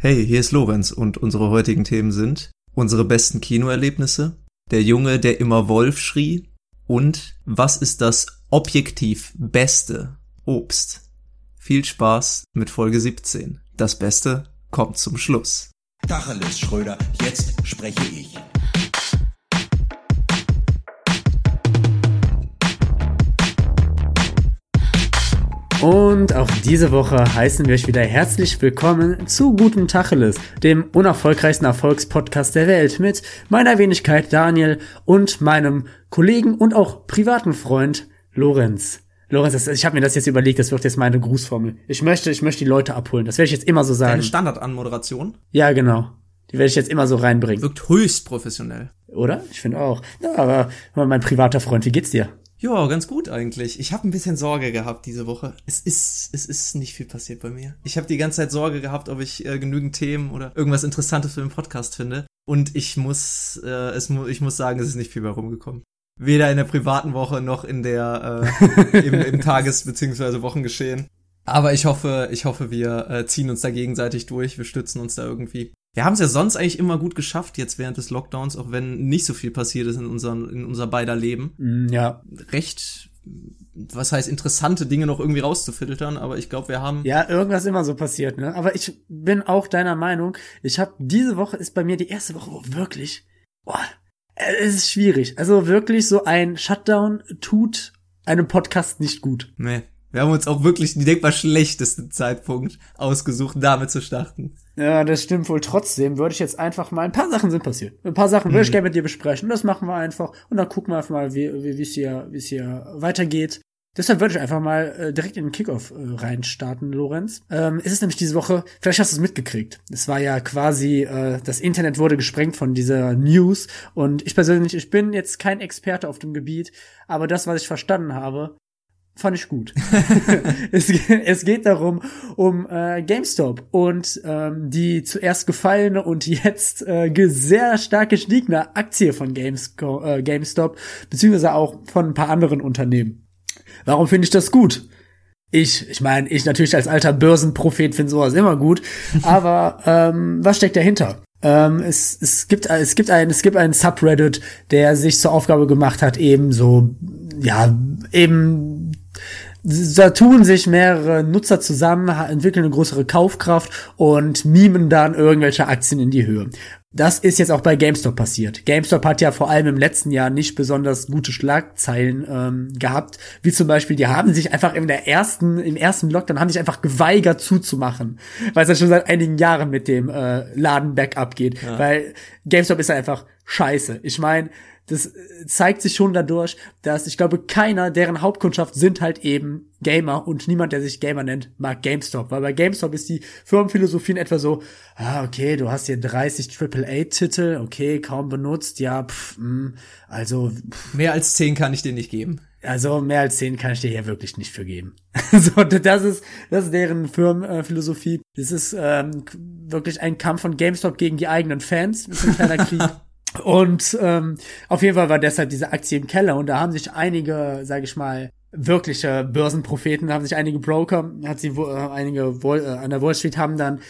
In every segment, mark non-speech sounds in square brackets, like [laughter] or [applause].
Hey, hier ist Lorenz und unsere heutigen Themen sind unsere besten Kinoerlebnisse, der Junge, der immer Wolf schrie und was ist das objektiv beste Obst? Viel Spaß mit Folge 17. Das Beste kommt zum Schluss. Tacheles, Schröder, jetzt spreche ich. Und auch diese Woche heißen wir euch wieder herzlich willkommen zu Guten Tacheles, dem unerfolgreichsten Erfolgspodcast der Welt mit meiner Wenigkeit Daniel und meinem Kollegen und auch privaten Freund Lorenz. Lorenz, das, ich habe mir das jetzt überlegt, das wird jetzt meine Grußformel. Ich möchte, ich möchte die Leute abholen. Das werde ich jetzt immer so sagen. Deine Standardanmoderation Ja, genau. Die werde ich jetzt immer so reinbringen. wirkt höchst professionell. Oder? Ich finde auch. Ja, aber mein privater Freund, wie geht's dir? Ja, ganz gut eigentlich. Ich habe ein bisschen Sorge gehabt diese Woche. Es ist, es ist nicht viel passiert bei mir. Ich habe die ganze Zeit Sorge gehabt, ob ich äh, genügend Themen oder irgendwas Interessantes für den Podcast finde. Und ich muss, äh, es mu ich muss sagen, es ist nicht viel bei rumgekommen. Weder in der privaten Woche noch in der äh, im, im [laughs] Tages- bzw. Wochengeschehen. Aber ich hoffe, ich hoffe, wir äh, ziehen uns da gegenseitig durch. Wir stützen uns da irgendwie. Wir haben es ja sonst eigentlich immer gut geschafft jetzt während des Lockdowns, auch wenn nicht so viel passiert ist in, unseren, in unser beider Leben Mm, Ja, recht, was heißt, interessante Dinge noch irgendwie rauszufiltern, aber ich glaube, wir haben. Ja, irgendwas immer so passiert, ne? Aber ich bin auch deiner Meinung. Ich habe diese Woche ist bei mir die erste Woche, wo wirklich, boah, es ist schwierig. Also wirklich so ein Shutdown tut einem Podcast nicht gut. Nee. Wir haben uns auch wirklich den denkbar schlechtesten Zeitpunkt ausgesucht, damit zu starten. Ja, das stimmt wohl. Trotzdem würde ich jetzt einfach mal, ein paar Sachen sind passiert. Ein paar Sachen würde ich gerne mit dir besprechen. Das machen wir einfach. Und dann gucken wir einfach mal, wie wie wie es hier, wie es hier weitergeht. Deshalb würde ich einfach mal äh, direkt in den Kickoff äh, reinstarten, Lorenz. Ähm, es ist nämlich diese Woche, vielleicht hast du es mitgekriegt. Es war ja quasi, äh, das Internet wurde gesprengt von dieser News. Und ich persönlich, ich bin jetzt kein Experte auf dem Gebiet, aber das, was ich verstanden habe, fand ich gut. [laughs] es, es geht darum, um äh, GameStop und ähm, die zuerst gefallene und jetzt äh, sehr stark gestiegene Aktie von Gamesco äh, GameStop, beziehungsweise auch von ein paar anderen Unternehmen. Warum finde ich das gut? Ich, ich meine, ich natürlich als alter Börsenprophet finde sowas immer gut, [laughs] aber ähm, was steckt dahinter? Ähm, es, es gibt es gibt ein es gibt einen Subreddit, der sich zur Aufgabe gemacht hat, eben so ja eben da tun sich mehrere Nutzer zusammen, entwickeln eine größere Kaufkraft und mimen dann irgendwelche Aktien in die Höhe. Das ist jetzt auch bei GameStop passiert. GameStop hat ja vor allem im letzten Jahr nicht besonders gute Schlagzeilen ähm, gehabt, wie zum Beispiel, die haben sich einfach in der ersten, im ersten Lockdown haben sich einfach geweigert zuzumachen, weil es ja schon seit einigen Jahren mit dem äh, Laden bergab geht, weil GameStop ist ja einfach scheiße. Ich meine, das äh, zeigt sich schon dadurch, dass ich glaube, keiner, deren Hauptkundschaft sind halt eben Gamer und niemand, der sich Gamer nennt, mag GameStop. Weil bei GameStop ist die Firmenphilosophie in etwa so, ah, okay, du hast hier 30 AAA-Titel, okay, kaum benutzt, ja, pff, mh, also, pff, Mehr als zehn kann ich dir nicht geben. also mehr als 10 kann ich dir hier wirklich nicht für geben. [laughs] so, das ist, das ist deren Firmenphilosophie. Das ist ähm, wirklich ein Kampf von GameStop gegen die eigenen Fans. Das ist ein kleiner [laughs] Krieg. Und ähm, auf jeden Fall war deshalb diese Aktie im Keller und da haben sich einige, sage ich mal, wirkliche Börsenpropheten, haben sich einige Broker, hat sie äh, einige Wall, äh, an der Wall Street haben dann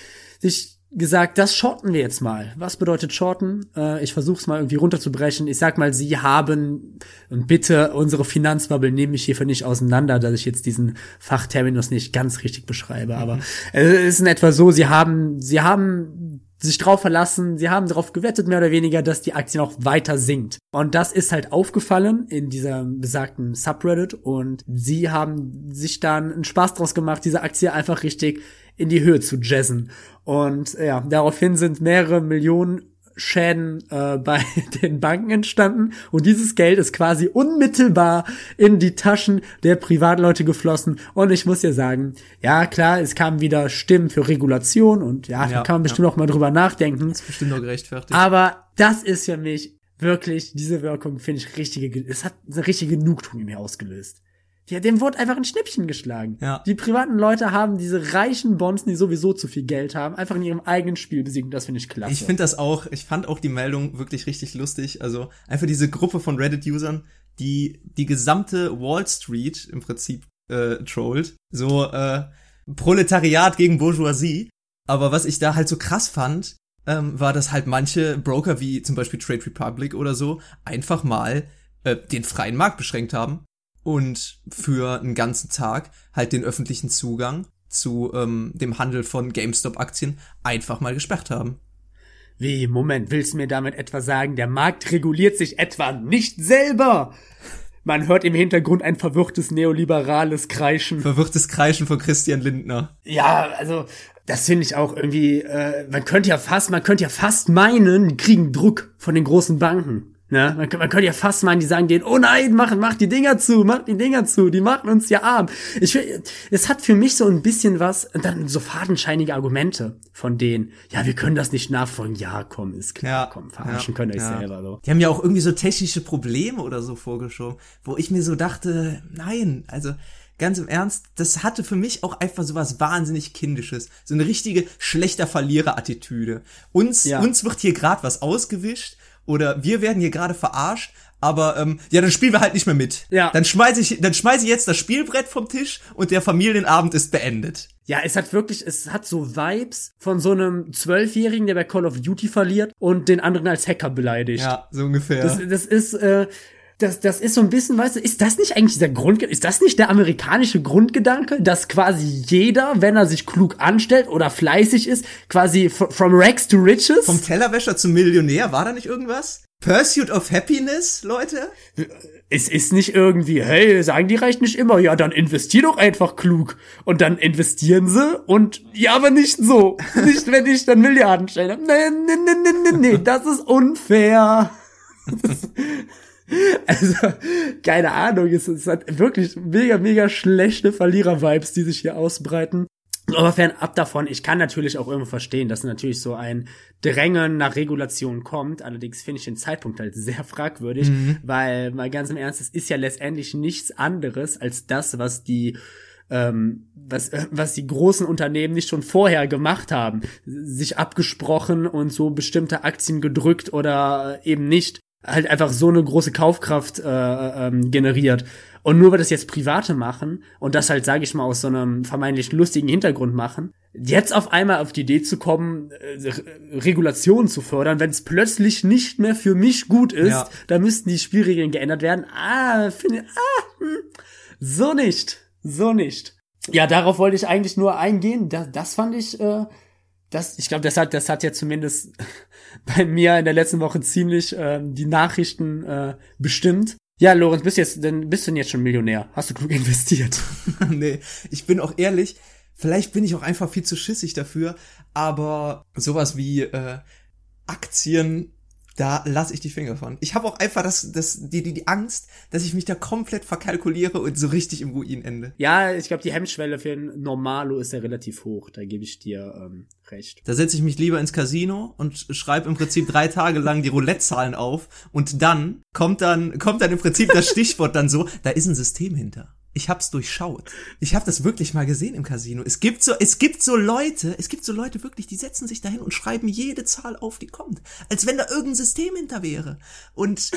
sich gesagt, das shorten wir jetzt mal. Was bedeutet shorten? Äh, ich versuche es mal irgendwie runterzubrechen. Ich sag mal, sie haben und bitte unsere Finanzbubble nehme ich hierfür nicht auseinander, dass ich jetzt diesen Fachterminus nicht ganz richtig beschreibe, aber es ist in etwa so, sie haben sie haben sich drauf verlassen, sie haben darauf gewettet, mehr oder weniger, dass die Aktie noch weiter sinkt. Und das ist halt aufgefallen in dieser besagten Subreddit und sie haben sich dann einen Spaß draus gemacht, diese Aktie einfach richtig in die Höhe zu jazzen. Und ja, daraufhin sind mehrere Millionen Schäden äh, [laughs] bei den Banken entstanden und dieses Geld ist quasi unmittelbar in die Taschen der Privatleute geflossen und ich muss ja sagen, ja klar, es kamen wieder Stimmen für Regulation und ja, da Ja, kann man bestimmt auch mal drüber nachdenken, Bestimmt noch gerechtfertigt. aber das ist für mich wirklich, diese Wirkung finde ich richtige, es hat eine richtige Genugtuung in mir ausgelöst. Ja, dem wurde einfach ein Schnippchen geschlagen. Ja. Die privaten Leute haben diese reichen Bonzen, die sowieso zu viel Geld haben, einfach in ihrem eigenen Spiel besiegt. Das finde ich klasse. Ich finde das auch, ich fand auch die Meldung wirklich richtig lustig. Also einfach diese Gruppe von Reddit-Usern, die die gesamte Wall Street im Prinzip äh, trollt. So äh, Proletariat gegen Bourgeoisie. Aber was ich da halt so krass fand, ähm, war, dass halt manche Broker wie zum Beispiel Trade Republic oder so einfach mal äh, den freien Markt beschränkt haben und für einen ganzen Tag halt den öffentlichen Zugang zu ähm, dem Handel von GameStop-Aktien einfach mal gesperrt haben. Wie, Moment, willst du mir damit etwa sagen, der Markt reguliert sich etwa nicht selber? Man hört im Hintergrund ein verwirrtes neoliberales Kreischen. Verwirrtes Kreischen von Christian Lindner. Ja, also das finde ich auch irgendwie. Äh, man könnte ja fast, man könnte ja fast meinen, die kriegen Druck von den großen Banken. Ne? Man, man könnte ja fast meinen, die sagen denen, oh nein, mach, mach die Dinger zu, mach die Dinger zu, die machen uns ja arm. Ich, es hat für mich so ein bisschen was, und dann so fadenscheinige Argumente von denen. Ja, wir können das nicht nachfolgen. Ja, komm, ist klar, Ja, komm, verarschen ja, könnt ihr euch ja. selber so. Die haben ja auch irgendwie so technische Probleme oder so vorgeschoben, wo ich mir so dachte, nein, also ganz im Ernst, das hatte für mich auch einfach so was wahnsinnig kindisches, so eine richtige schlechter Verlierer-Attitüde. Uns, Ja. uns wird hier gerade was ausgewischt oder wir werden hier gerade verarscht. Aber ähm, ja, dann spielen wir halt nicht mehr mit. Ja. Dann schmeiße ich, dann schmeiße ich jetzt das Spielbrett vom Tisch und der Familienabend ist beendet. Ja, es hat wirklich, es hat so Vibes von so einem Zwölfjährigen, der bei Call of Duty verliert und den anderen als Hacker beleidigt. Ja, so ungefähr. Das, das ist, äh, das, das ist so ein bisschen, weißt du, ist das nicht eigentlich der Grund, ist das nicht der amerikanische Grundgedanke, dass quasi jeder, wenn er sich klug anstellt oder fleißig ist, quasi from rags to riches? Vom Tellerwäscher zum Millionär, war da nicht irgendwas? Pursuit of Happiness, Leute? es ist nicht irgendwie, hey, sagen die reicht nicht immer, ja, dann investier doch einfach klug. Und dann investieren sie und, ja, aber nicht so. nicht, wenn ich dann Milliarden stelle. Nee, nee, nee, nee, nee, nee, das ist unfair. [laughs] [laughs] Also, keine Ahnung, es, es hat wirklich mega, mega schlechte Verlierer-Vibes, die sich hier ausbreiten. Aber fernab davon, ich kann natürlich auch irgendwo verstehen, dass natürlich so ein Drängen nach Regulation kommt. Allerdings finde ich den Zeitpunkt halt sehr fragwürdig, weil mal ganz im Ernst, es ist ja letztendlich nichts anderes als das, was die ähm, was, äh, was die großen Unternehmen nicht schon vorher gemacht haben, sich abgesprochen und so bestimmte Aktien gedrückt oder eben nicht, halt einfach so eine große Kaufkraft äh, ähm, generiert. Und nur weil das jetzt Private machen und das halt, sage ich mal, aus so einem vermeintlich lustigen Hintergrund machen, jetzt auf einmal auf die Idee zu kommen, äh, Re- Regulationen zu fördern, wenn es plötzlich nicht mehr für mich gut ist, Ja. da müssten die Spielregeln geändert werden. Ah, finde, ah, hm, so nicht, so nicht. Ja, darauf wollte ich eigentlich nur eingehen. Das, das fand ich, äh, das, ich glaube, das hat, das hat ja zumindest [laughs] bei mir in der letzten Woche ziemlich ähm, die Nachrichten äh, bestimmt. Ja, Lorenz, bist jetzt, denn bist du denn jetzt schon Millionär? Hast du klug [laughs] investiert? [laughs] nee, ich bin auch ehrlich, vielleicht bin ich auch einfach viel zu schissig dafür, aber sowas wie äh, Aktien, da lasse ich die Finger von. Ich habe auch einfach das, das, die, die, die Angst, dass ich mich da komplett verkalkuliere und so richtig im Ruin ende. Ja, ich glaube, die Hemmschwelle für ein Normalo ist ja relativ hoch. Da gebe ich dir ähm, recht. Da setze ich mich lieber ins Casino und schreibe im Prinzip drei Tage lang die Roulette-Zahlen auf und dann kommt dann kommt dann im Prinzip das Stichwort dann so, da ist ein System hinter. Ich hab's durchschaut. Ich habe das wirklich mal gesehen im Casino. Es gibt so es gibt so Leute, es gibt so Leute wirklich, die setzen sich dahin und schreiben jede Zahl auf, die kommt, als wenn da irgendein System hinter wäre. Und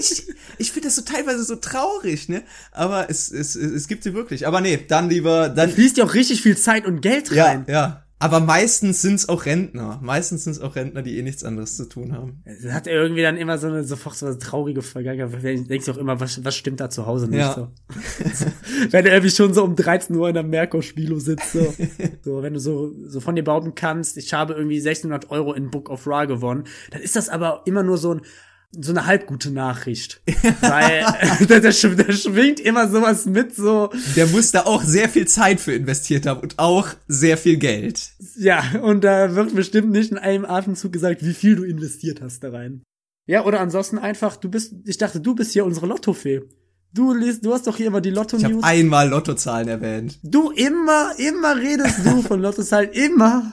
ich ich finde das so teilweise so traurig, ne? Aber es es es gibt sie wirklich. Aber nee, dann lieber dann Fließt ja auch richtig viel Zeit und Geld ja, rein. ja. Aber meistens sind's auch Rentner. Meistens sind's auch Rentner, die eh nichts anderes zu tun haben. Das hat irgendwie dann immer so eine sofort so eine traurige Vergangenheit. Du denkst auch immer, was, was stimmt da zu Hause nicht Ja. so. [laughs] wenn du irgendwie schon so um 13 Uhr in der Merkur-Spielo sitzt, so. [laughs] so, wenn du so, so von dir behaupten kannst, ich habe irgendwie 1600 Euro in Book of Ra gewonnen, dann ist das aber immer nur so ein, so eine halbgute Nachricht. [laughs] Weil, [laughs] schw- da schwingt immer sowas mit, so, Der muss da auch sehr viel Zeit für investiert haben und auch sehr viel Geld. Ja, und da wird bestimmt nicht in einem Atemzug gesagt, wie viel du investiert hast da rein. Ja, oder ansonsten einfach, du bist, ich dachte, du bist hier unsere Lottofee. Du liest, du hast doch hier immer die Ich habe einmal Lottozahlen erwähnt. Du immer, immer redest du von Lottos halt immer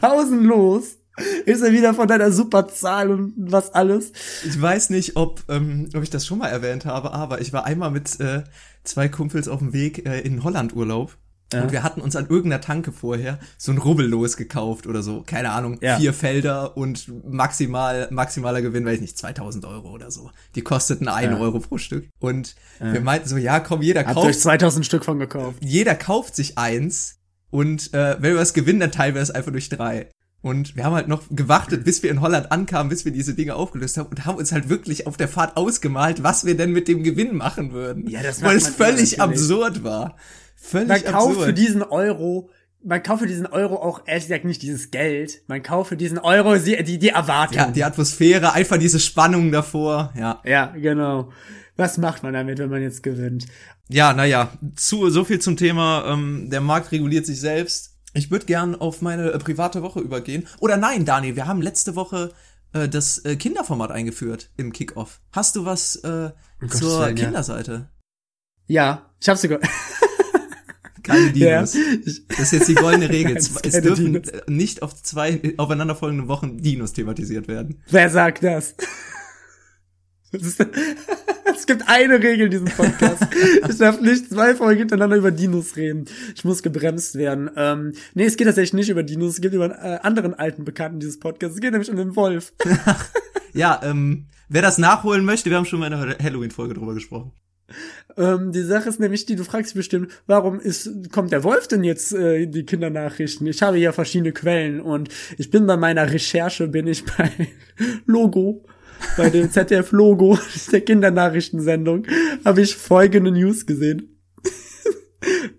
pausenlos. Ist er wieder von deiner Superzahl und was alles. Ich weiß nicht, ob, ähm, ob ich das schon mal erwähnt habe, aber ich war einmal mit äh, zwei Kumpels auf dem Weg äh, in Holland Urlaub. Ja. Und wir hatten uns an irgendeiner Tanke vorher so ein Rubbellos gekauft oder so. Keine Ahnung, Ja. vier Felder und maximal, maximaler Gewinn, weiß ich nicht, 2000 Euro oder so. Die kosteten ein Ja. Euro pro Stück. Und wir meinten so, ja komm, jeder Habt ihr euch kauft, 2000 Stück von gekauft. jeder kauft sich eins Und äh, wenn wir es gewinnen, dann teilen wir es einfach durch drei. Und wir haben halt noch gewartet, bis wir in Holland ankamen, bis wir diese Dinge aufgelöst haben und haben uns halt wirklich auf der Fahrt ausgemalt, was wir denn mit dem Gewinn machen würden. Ja, das Weil es völlig absurd war. Völlig Man kauft absurd. für diesen Euro, man kauft für diesen Euro auch ehrlich gesagt nicht dieses Geld. Man kauft für diesen Euro die, die, die Erwartung. ja, die Atmosphäre, einfach diese Spannung davor, ja. ja, genau. Was macht man damit, wenn man jetzt gewinnt? Ja, naja, zu, so viel zum Thema, ähm, der Markt reguliert sich selbst. Ich würde gern auf meine äh, private Woche übergehen. Oder nein, Daniel, wir haben letzte Woche äh, das äh, Kinderformat eingeführt im Kickoff. Hast du was äh, zur Willen, ja. Kinderseite? Ja, ich hab's sogar. [laughs] Keine Ja. Dinos. Das ist jetzt die goldene [laughs] Regel. Nein, es dürfen Dinos. äh, nicht auf zwei aufeinanderfolgenden Wochen Dinos thematisiert werden. Wer sagt das? [laughs] Es gibt eine Regel in diesem Podcast. Ich darf nicht zwei Folgen hintereinander über Dinos reden. Ich muss gebremst werden. Ähm, nee, es geht tatsächlich nicht über Dinos, es geht über einen äh, anderen alten Bekannten dieses Podcasts. Es geht nämlich um den Wolf. [laughs] Ja, ähm, wer das nachholen möchte, wir haben schon mal in einer Halloween-Folge drüber gesprochen. Ähm, die Sache ist nämlich die, du fragst dich bestimmt, warum ist, kommt der Wolf denn jetzt äh, in die Kindernachrichten? Ich habe hier verschiedene Quellen und ich bin bei meiner Recherche, bin ich bei [laughs] Logo, bei dem [laughs] ZDF-Logo der Kindernachrichtensendung, habe ich folgende News gesehen.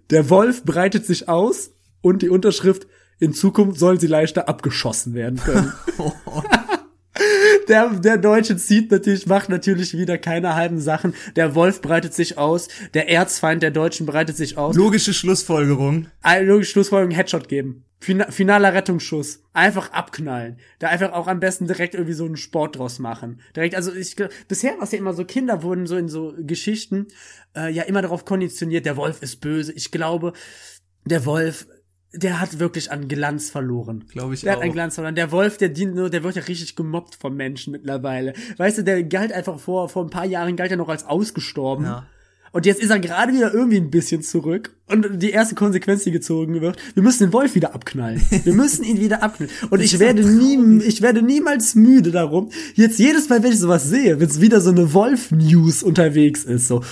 Der Wolf breitet sich aus und die Unterschrift, in Zukunft sollen sie leichter abgeschossen werden können. [laughs] Der, der Deutsche zieht natürlich, macht natürlich wieder keine halben Sachen. Der Wolf breitet sich aus. Der Erzfeind der Deutschen breitet sich aus. Logische Schlussfolgerung. Logische Schlussfolgerung, Headshot geben. Fina finaler Rettungsschuss. Einfach abknallen. Da einfach auch am besten direkt irgendwie so einen Sport draus machen. Direkt, also ich, bisher war es ja immer so, Kinder wurden so in so Geschichten, äh, ja immer darauf konditioniert, der Wolf ist böse. Ich glaube, der Wolf, der hat wirklich an Glanz verloren. Glaube ich Der hat auch. einen Glanz verloren. Der Wolf, der dient nur, der wird ja richtig gemobbt vom Menschen mittlerweile. Weißt du, der galt einfach vor, vor ein paar Jahren galt er noch als ausgestorben. Ja. Und jetzt ist er gerade wieder irgendwie ein bisschen zurück. Und die erste Konsequenz, die gezogen wird, wir müssen den Wolf wieder abknallen. Wir müssen ihn wieder abknallen. [laughs] Und ich werde nie, ich werde niemals müde darum. Jetzt jedes Mal, wenn ich sowas sehe, wenn es wieder so eine Wolf-News unterwegs ist, so.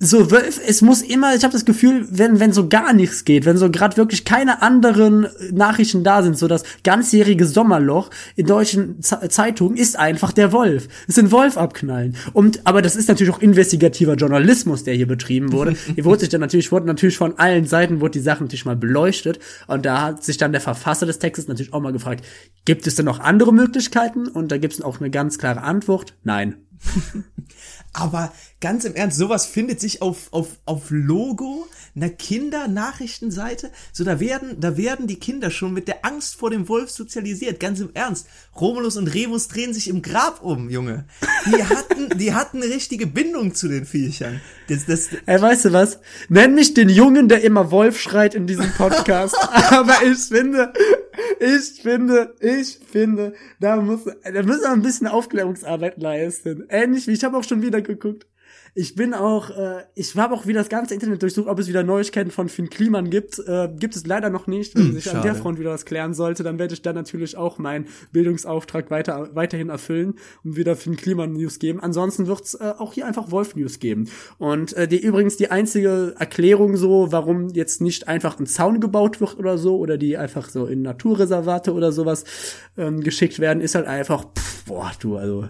So, Wolf, es muss immer, ich habe das Gefühl, wenn, wenn so gar nichts geht, wenn so gerade wirklich keine anderen Nachrichten da sind, so das ganzjährige Sommerloch in deutschen Z Zeitungen ist einfach der Wolf. Es sind Wolf abknallen. Und, aber das ist natürlich auch investigativer Journalismus, der hier betrieben wurde. [laughs] hier wurde sich dann natürlich, wurde natürlich von allen Seiten, wurde die Sache natürlich mal beleuchtet. Und da hat sich dann der Verfasser des Textes natürlich auch mal gefragt, gibt es denn noch andere Möglichkeiten? Und da gibt es auch eine ganz klare Antwort, nein. [laughs] Aber ganz im Ernst, sowas findet sich auf, auf, auf Logo einer Kindernachrichtenseite. So, da werden, da werden die Kinder schon mit der Angst vor dem Wolf sozialisiert. Ganz im Ernst. Romulus und Remus drehen sich im Grab um, Junge. Die hatten, die hatten eine richtige Bindung zu den Viechern. Das, das, Ey, weißt du was? Nenn mich den Jungen, der immer Wolf schreit in diesem Podcast. [laughs] Aber ich finde, ich finde, ich finde, da muss, da müssen wir ein bisschen Aufklärungsarbeit leisten. Ähnlich wie ich habe auch schon wieder geguckt. Ich bin auch, äh, ich habe auch wieder das ganze Internet durchsucht, ob es wieder Neuigkeiten von Finn Kliman gibt. Äh, gibt es leider noch nicht. Wenn Hm, sich an schade. der Front wieder was klären sollte, dann werde ich dann natürlich auch meinen Bildungsauftrag weiter, weiterhin erfüllen und wieder Finn Kliman News geben. Ansonsten wird's äh, auch hier einfach Wolf News geben. Und äh, die übrigens die einzige Erklärung so, warum jetzt nicht einfach ein Zaun gebaut wird oder so, oder die einfach so in Naturreservate oder sowas ähm, geschickt werden, ist halt einfach, pff, boah, du, also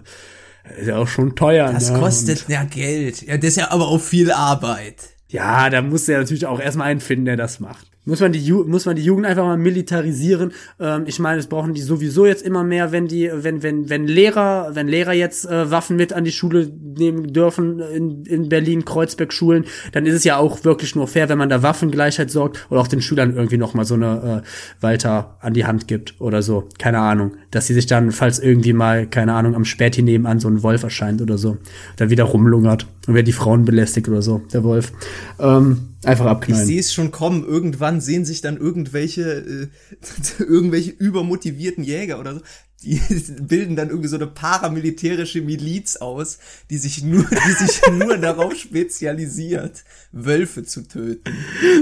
ist ja auch schon teuer. das ne? kostet ja Geld. Ja, das ist ja aber auch viel Arbeit. Ja, da muss ja natürlich auch erstmal einen finden, der das macht. Muss man die, Ju muss man die Jugend einfach mal militarisieren. Ähm, ich meine, das brauchen die sowieso jetzt immer mehr, wenn die, wenn, wenn, wenn Lehrer, wenn Lehrer jetzt äh, Waffen mit an die Schule nehmen dürfen in, in Berlin, Kreuzberg Schulen, dann ist es ja auch wirklich nur fair, wenn man da Waffengleichheit sorgt oder auch den Schülern irgendwie noch mal so eine äh, Walter an die Hand gibt oder so. Keine Ahnung. Dass sie sich dann, falls irgendwie mal, keine Ahnung, am Späti nebenan so ein Wolf erscheint oder so, dann wieder rumlungert und wer die Frauen belästigt oder so, der Wolf. Ähm, einfach Ich abknallen. sehe es schon kommen. Irgendwann sehen sich dann irgendwelche, äh, [laughs] irgendwelche übermotivierten Jäger oder so. Die [laughs] bilden dann irgendwie so eine paramilitärische Miliz aus, die sich nur, die sich [laughs] nur darauf spezialisiert, Wölfe zu töten.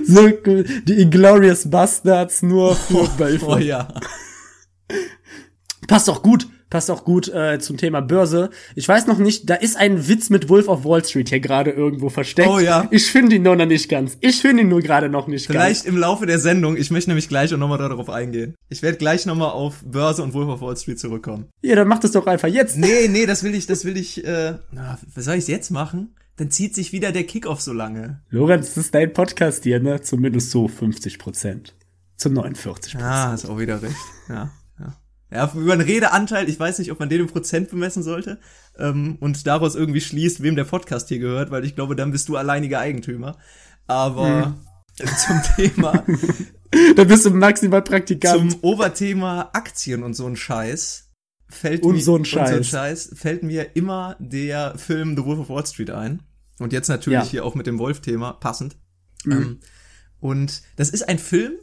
So, die Inglorious Bastards nur für Wölfe. Oh ja. Passt doch gut. passt auch gut äh, zum Thema Börse. Ich weiß noch nicht, da ist ein Witz mit Wolf of Wall Street hier gerade irgendwo versteckt. Oh ja. Ich finde ihn nur noch nicht ganz. Ich finde ihn nur gerade noch nicht Vielleicht ganz. im Laufe der Sendung. Ich möchte nämlich gleich auch nochmal darauf eingehen. Ich werde gleich nochmal auf Börse und Wolf of Wall Street zurückkommen. Ja, dann mach das doch einfach jetzt. Nee, [laughs] nee, das will ich, das will ich, äh, na, was soll ich jetzt machen? Dann zieht sich wieder der Kickoff so lange. Lorenz, das ist dein Podcast hier, ne? Zumindest so 50 Prozent. Zu 49 Prozent. Ah, ist auch wieder recht. Ja, ja. Über einen Redeanteil, ich weiß nicht, ob man den im Prozent bemessen sollte ähm, und daraus irgendwie schließt, wem der Podcast hier gehört, weil ich glaube, dann bist du alleiniger Eigentümer. Aber [laughs] zum Thema, [laughs] Da bist du maximal Praktikant. zum Oberthema Aktien und so ein Scheiß fällt Und mir, so ein und so ein Scheiß. Scheiß fällt mir immer der Film The Wolf of Wall Street ein. Und jetzt natürlich Ja. hier auch mit dem Wolf-Thema passend. Mhm. Ähm, und das ist ein Film,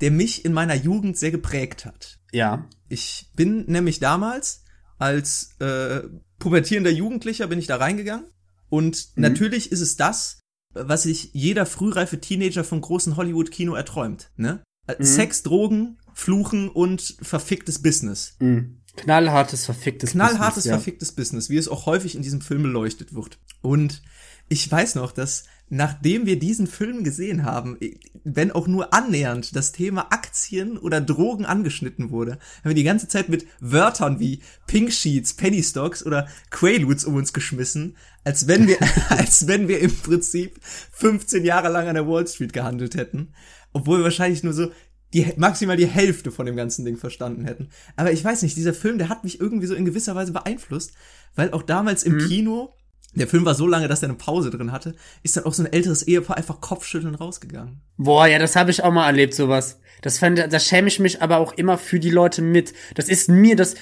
der mich in meiner Jugend sehr geprägt hat. Ja. Ich bin nämlich damals als äh, pubertierender Jugendlicher bin ich da reingegangen und Mhm. natürlich ist es das, was sich jeder frühreife Teenager vom großen Hollywood-Kino erträumt. Ne? Mhm. Sex, Drogen, Fluchen und verficktes Business. Mhm. Knallhartes, verficktes Knallhartes, Business, ja. verficktes Business, wie es auch häufig in diesem Film beleuchtet wird. Und ich weiß noch, dass nachdem wir diesen Film gesehen haben, wenn auch nur annähernd das Thema Aktien oder Drogen angeschnitten wurde, haben wir die ganze Zeit mit Wörtern wie Pink Sheets, Penny Stocks oder Quaaludes um uns geschmissen, als wenn wir, [laughs] [laughs] als wenn wir im Prinzip 15 Jahre lang an der Wall Street gehandelt hätten, obwohl wir wahrscheinlich nur so die maximal die Hälfte von dem ganzen Ding verstanden hätten. Aber ich weiß nicht, dieser Film, der hat mich irgendwie so in gewisser Weise beeinflusst, weil auch damals im Kino, der Film war so lange, dass er eine Pause drin hatte, ist dann auch so ein älteres Ehepaar einfach kopfschütteln rausgegangen. Boah, ja, das habe ich auch mal erlebt, sowas. Das fand, da schäme ich mich aber auch immer für die Leute mit. Das ist mir, das,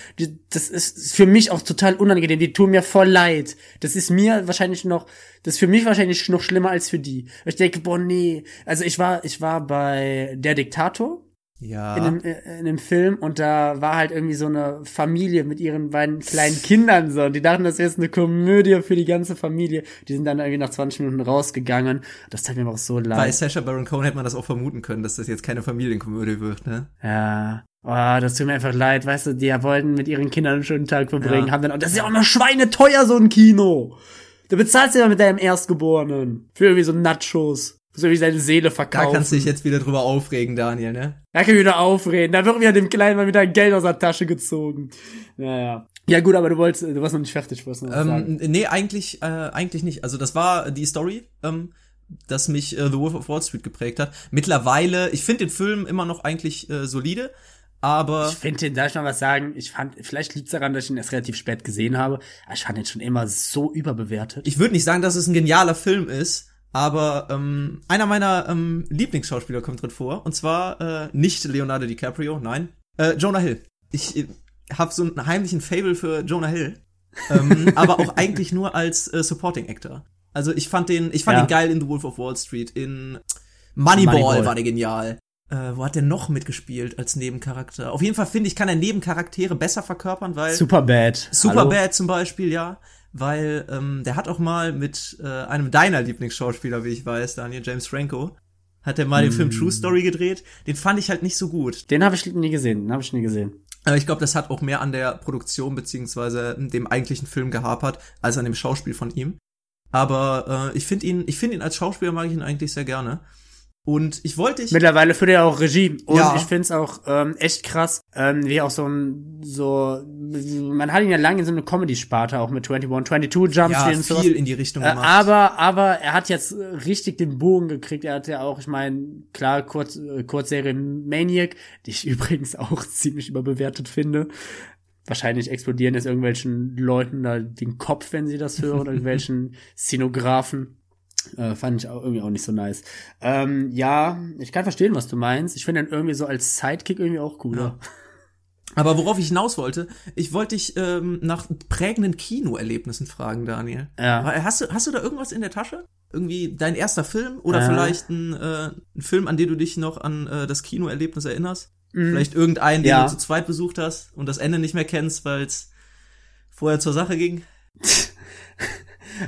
das ist für mich auch total unangenehm. Die tun mir voll leid. Das ist mir wahrscheinlich noch, das ist für mich wahrscheinlich noch schlimmer als für die. Ich denke, boah, nee. Also ich war, ich war bei Der Diktator Ja. in dem, äh, in dem Film und da war halt irgendwie so eine Familie mit ihren beiden kleinen Kindern so und die dachten, das jetzt eine Komödie für die ganze Familie. Die sind dann irgendwie nach 20 Minuten rausgegangen. Das tat mir aber auch so leid. Bei Sacha Baron Cohen hätte man das auch vermuten können, dass das jetzt keine Familienkomödie wird, ne? Ja. Oh, das tut mir einfach leid, weißt du, die wollten mit ihren Kindern einen schönen Tag verbringen, Ja. haben dann, und das ist ja auch noch schweineteuer, so ein Kino. Da bezahlst du ja mit deinem Erstgeborenen. Für irgendwie so Nachos. So wie seine Seele Da verkaufen. kannst du dich jetzt wieder drüber aufregen, Daniel, ne? Da kann ich wieder aufreden. Da wird wieder dem Kleinen mal wieder Geld aus der Tasche gezogen. Naja. Ja gut, aber du wolltest, du warst noch nicht fertig, wolltest noch was sagen. Ähm, nee, eigentlich, äh, eigentlich nicht. Also das war die Story, ähm, das mich äh, The Wolf of Wall Street geprägt hat. Mittlerweile, ich finde den Film immer noch eigentlich äh, solide, aber Ich finde den, darf ich mal was sagen? Ich fand, vielleicht liegt es daran, dass ich ihn erst relativ spät gesehen habe, aber ich fand den schon immer so überbewertet. ich würde nicht sagen, dass es ein genialer Film ist, aber ähm, einer meiner ähm, Lieblingsschauspieler kommt drin vor. Und zwar äh, nicht Leonardo DiCaprio, nein, äh, Jonah Hill. Ich äh, habe so einen heimlichen Fable für Jonah Hill, ähm, [laughs] aber auch eigentlich nur als äh, Supporting Actor. Also ich fand den, ich fand Ja. den geil in The Wolf of Wall Street, in Moneyball, Moneyball. war der genial. Äh, wo hat der noch mitgespielt als Nebencharakter? Auf jeden Fall finde ich, kann er Nebencharaktere besser verkörpern, weil Superbad. Superbad zum Beispiel, ja. Weil ähm, der hat auch mal mit äh, einem deiner Lieblingsschauspieler, wie ich weiß, Daniel James Franco, hat er mal den Film True Story gedreht. Den fand ich halt nicht so gut. Den habe ich nie gesehen, den habe ich nie gesehen. Aber ich glaube, das hat auch mehr an der Produktion beziehungsweise dem eigentlichen Film gehapert, als an dem Schauspiel von ihm. Aber äh, ich finde ihn, ich finde ihn als Schauspieler mag ich ihn eigentlich sehr gerne. Und ich wollte ich Mittlerweile führt er auch Regie. Und Ja. ich find's auch ähm, echt krass, ähm, wie auch so ein, so, man hat ihn ja lange in so eine Comedy-Sparte auch mit 21, 22 Jump ja Street und sowas. viel in die Richtung Äh, gemacht. aber, aber er hat jetzt äh, richtig den Bogen gekriegt. Er hat ja auch, ich meine, klar, Kurz, äh, Kurzserie Maniac, die ich [laughs] übrigens auch ziemlich überbewertet finde. Wahrscheinlich explodieren jetzt irgendwelchen Leuten da den Kopf, wenn sie das hören, [laughs] irgendwelchen Szenografen. Äh, fand ich auch irgendwie auch nicht so nice. Ähm, ja, ich kann verstehen, was du meinst. Ich finde ihn irgendwie so als Sidekick irgendwie auch cooler. Aber worauf ich hinaus wollte, ich wollte dich ähm, nach prägenden Kinoerlebnissen fragen, Daniel. Ja. Hast du, hast du da irgendwas in der Tasche? Irgendwie dein erster Film oder Äh. vielleicht ein, äh, ein Film, an den du dich noch an äh, das Kinoerlebnis erinnerst? Vielleicht irgendeinen, den Mhm. Ja. du zu zweit besucht hast und das Ende nicht mehr kennst, weil es vorher zur Sache ging? [laughs]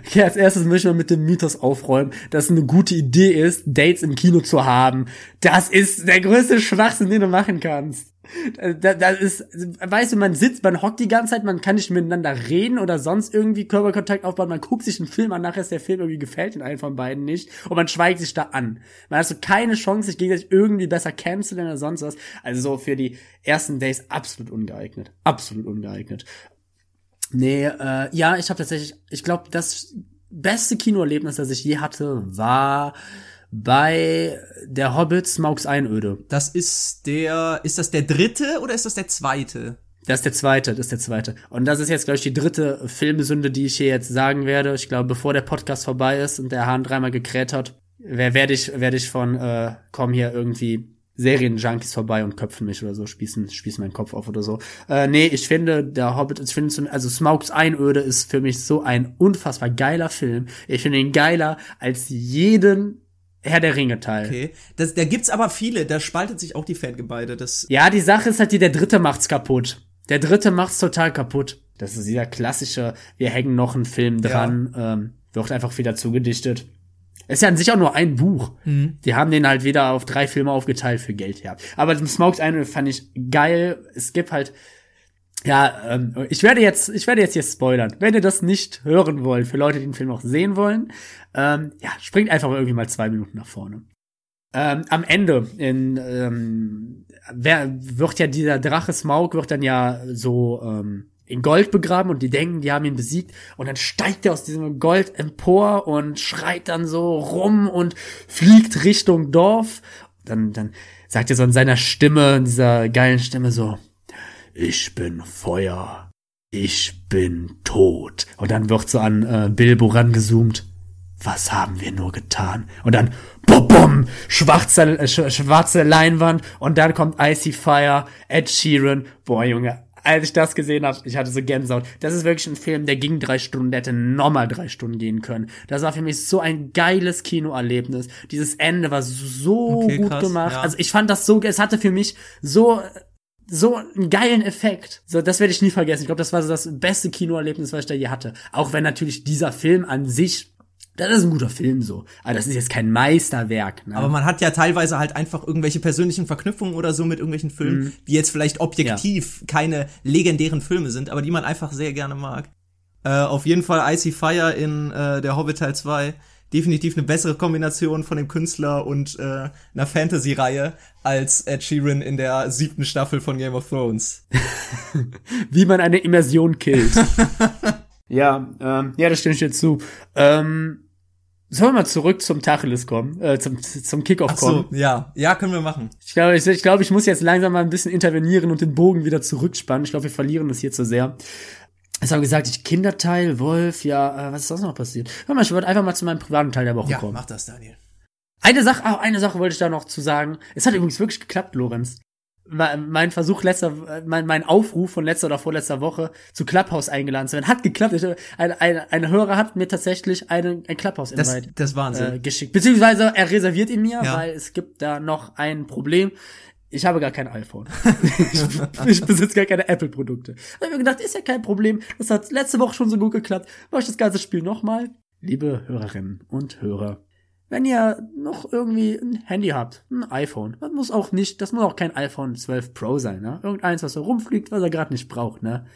Okay, als erstes möchte ich mal mit dem Mythos aufräumen, dass es eine gute Idee ist, Dates im Kino zu haben. Das ist der größte Schwachsinn, den du machen kannst. Da, da ist, weißt du, man sitzt, man hockt die ganze Zeit, man kann nicht miteinander reden oder sonst irgendwie Körperkontakt aufbauen, man guckt sich einen Film an, nachher ist der Film irgendwie gefällt in einen von beiden nicht und man schweigt sich da an. Man hat so keine Chance, sich gegenseitig irgendwie besser kennenzulernen oder sonst was. Also so für die ersten Days absolut ungeeignet. Absolut ungeeignet. Nee, äh, ja, ich habe tatsächlich, ich glaube, das beste Kinoerlebnis, das ich je hatte, war bei der Hobbit Smaugs Einöde. Das ist der, ist das der dritte oder ist das der zweite? Das ist der zweite, das ist der zweite. Und das ist jetzt, glaube ich, die dritte Filmsünde, die ich hier jetzt sagen werde. Ich glaube, bevor der Podcast vorbei ist und der Hahn dreimal gekräht hat, werde ich, werde ich von, äh, kommen hier irgendwie Serienjunkies vorbei und köpfen mich oder so, spießen, spießen meinen Kopf auf oder so. Äh, nee, ich finde, der Hobbit, ich finde, also Smaugs Einöde ist für mich so ein unfassbar geiler Film. Ich finde ihn geiler als jeden Herr der Ringe Teil. Okay. Das, da gibt's aber viele, da spaltet sich auch die Fangemeinde. Das Ja, die Sache ist halt, die der dritte macht's kaputt. Der dritte macht's total kaputt. Das ist dieser klassische, wir hängen noch einen Film dran, ähm, wird einfach wieder zugedichtet. Ist ja an sich auch nur ein Buch. Die haben den halt wieder auf drei Filme aufgeteilt für Geld, ja. Aber den Smokes eine fand ich geil. Es gibt halt, ja, ähm, ich werde jetzt, ich werde jetzt hier spoilern. Wenn ihr das nicht hören wollt, für Leute, die den Film noch sehen wollen, ähm, ja, springt einfach irgendwie mal zwei Minuten nach vorne. Ähm, am Ende in, ähm, wer, wird ja dieser Drache Smaug wird dann ja so ähm, in Gold begraben und die denken, die haben ihn besiegt und dann steigt er aus diesem Gold empor und schreit dann so rum und fliegt Richtung Dorf. Dann, dann sagt er so in seiner Stimme, in dieser geilen Stimme so, ich bin Feuer, ich bin tot. Und dann wird so an äh, Bilbo rangezoomt. Was haben wir nur getan? Und dann, bum, bum, schwarze, äh, sch schwarze Leinwand und dann kommt Icy Fire, Ed Sheeran. Boah, Junge, als ich das gesehen habe, ich hatte so Gänsehaut. Das ist wirklich ein Film, der ging drei Stunden, der hätte nochmal drei Stunden gehen können. Das war für mich so ein geiles Kinoerlebnis. Dieses Ende war so Okay, gut krass, gemacht. ja. Also ich fand das so, es hatte für mich so so einen geilen Effekt. So, das werde ich nie vergessen. Ich glaube, das war so das beste Kinoerlebnis, was ich da je hatte. Auch wenn natürlich dieser Film an sich, das ist ein guter Film so. Aber das ist jetzt kein Meisterwerk. Ne? Aber man hat ja teilweise halt einfach irgendwelche persönlichen Verknüpfungen oder so mit irgendwelchen Filmen, Mhm. die jetzt vielleicht objektiv keine legendären Filme sind, aber die man einfach sehr gerne mag. Äh, auf jeden Fall Icy Fire in äh, der Hobbit Teil 2. Definitiv eine bessere Kombination von dem Künstler und äh, einer Fantasy-Reihe als Ed Sheeran in der siebten Staffel von Game of Thrones. [laughs] wie man eine Immersion killt. [laughs] ja, ähm, ja, das stimme ich dir zu. Ähm, sollen wir mal zurück zum Tacheles kommen, äh, zum, zum Kickoff Ach so, kommen? ja. Ja, können wir machen. Ich glaube, ich, ich, glaube, ich muss jetzt langsam mal ein bisschen intervenieren und den Bogen wieder zurückspannen. Ich glaube, wir verlieren das hier zu sehr. Ich habe gesagt, ich Kinderteil, Wolf, ja, äh, was ist sonst noch passiert? Hör mal, ich würde einfach mal zu meinem privaten Teil der Woche Ja, kommen. mach das, Daniel. Eine Sache, ah, eine Sache wollte ich da noch zu sagen. Es hat übrigens wirklich geklappt, Lorenz. Me- Mein Versuch letzter, äh, mein, mein Aufruf von letzter oder vorletzter Woche zu Clubhouse eingeladen zu werden, hat geklappt. Ich, ein, ein, ein Hörer hat mir tatsächlich einen, ein Das, Clubhouse-Invite das ist Wahnsinn. äh, geschickt. Beziehungsweise er reserviert ihn mir, Ja. weil es gibt da noch ein Problem. Ich habe gar kein iPhone. [laughs] ich, ich besitze gar keine Apple-Produkte. Da habe ich mir gedacht, ist ja kein Problem. Das hat letzte Woche schon so gut geklappt. Mach ich das ganze Spiel nochmal. Liebe Hörerinnen und Hörer, wenn ihr noch irgendwie ein Handy habt, ein iPhone, das muss auch nicht, das muss auch kein iPhone 12 Pro sein, ne? Irgendeins, was so rumfliegt, was er gerade nicht braucht, ne?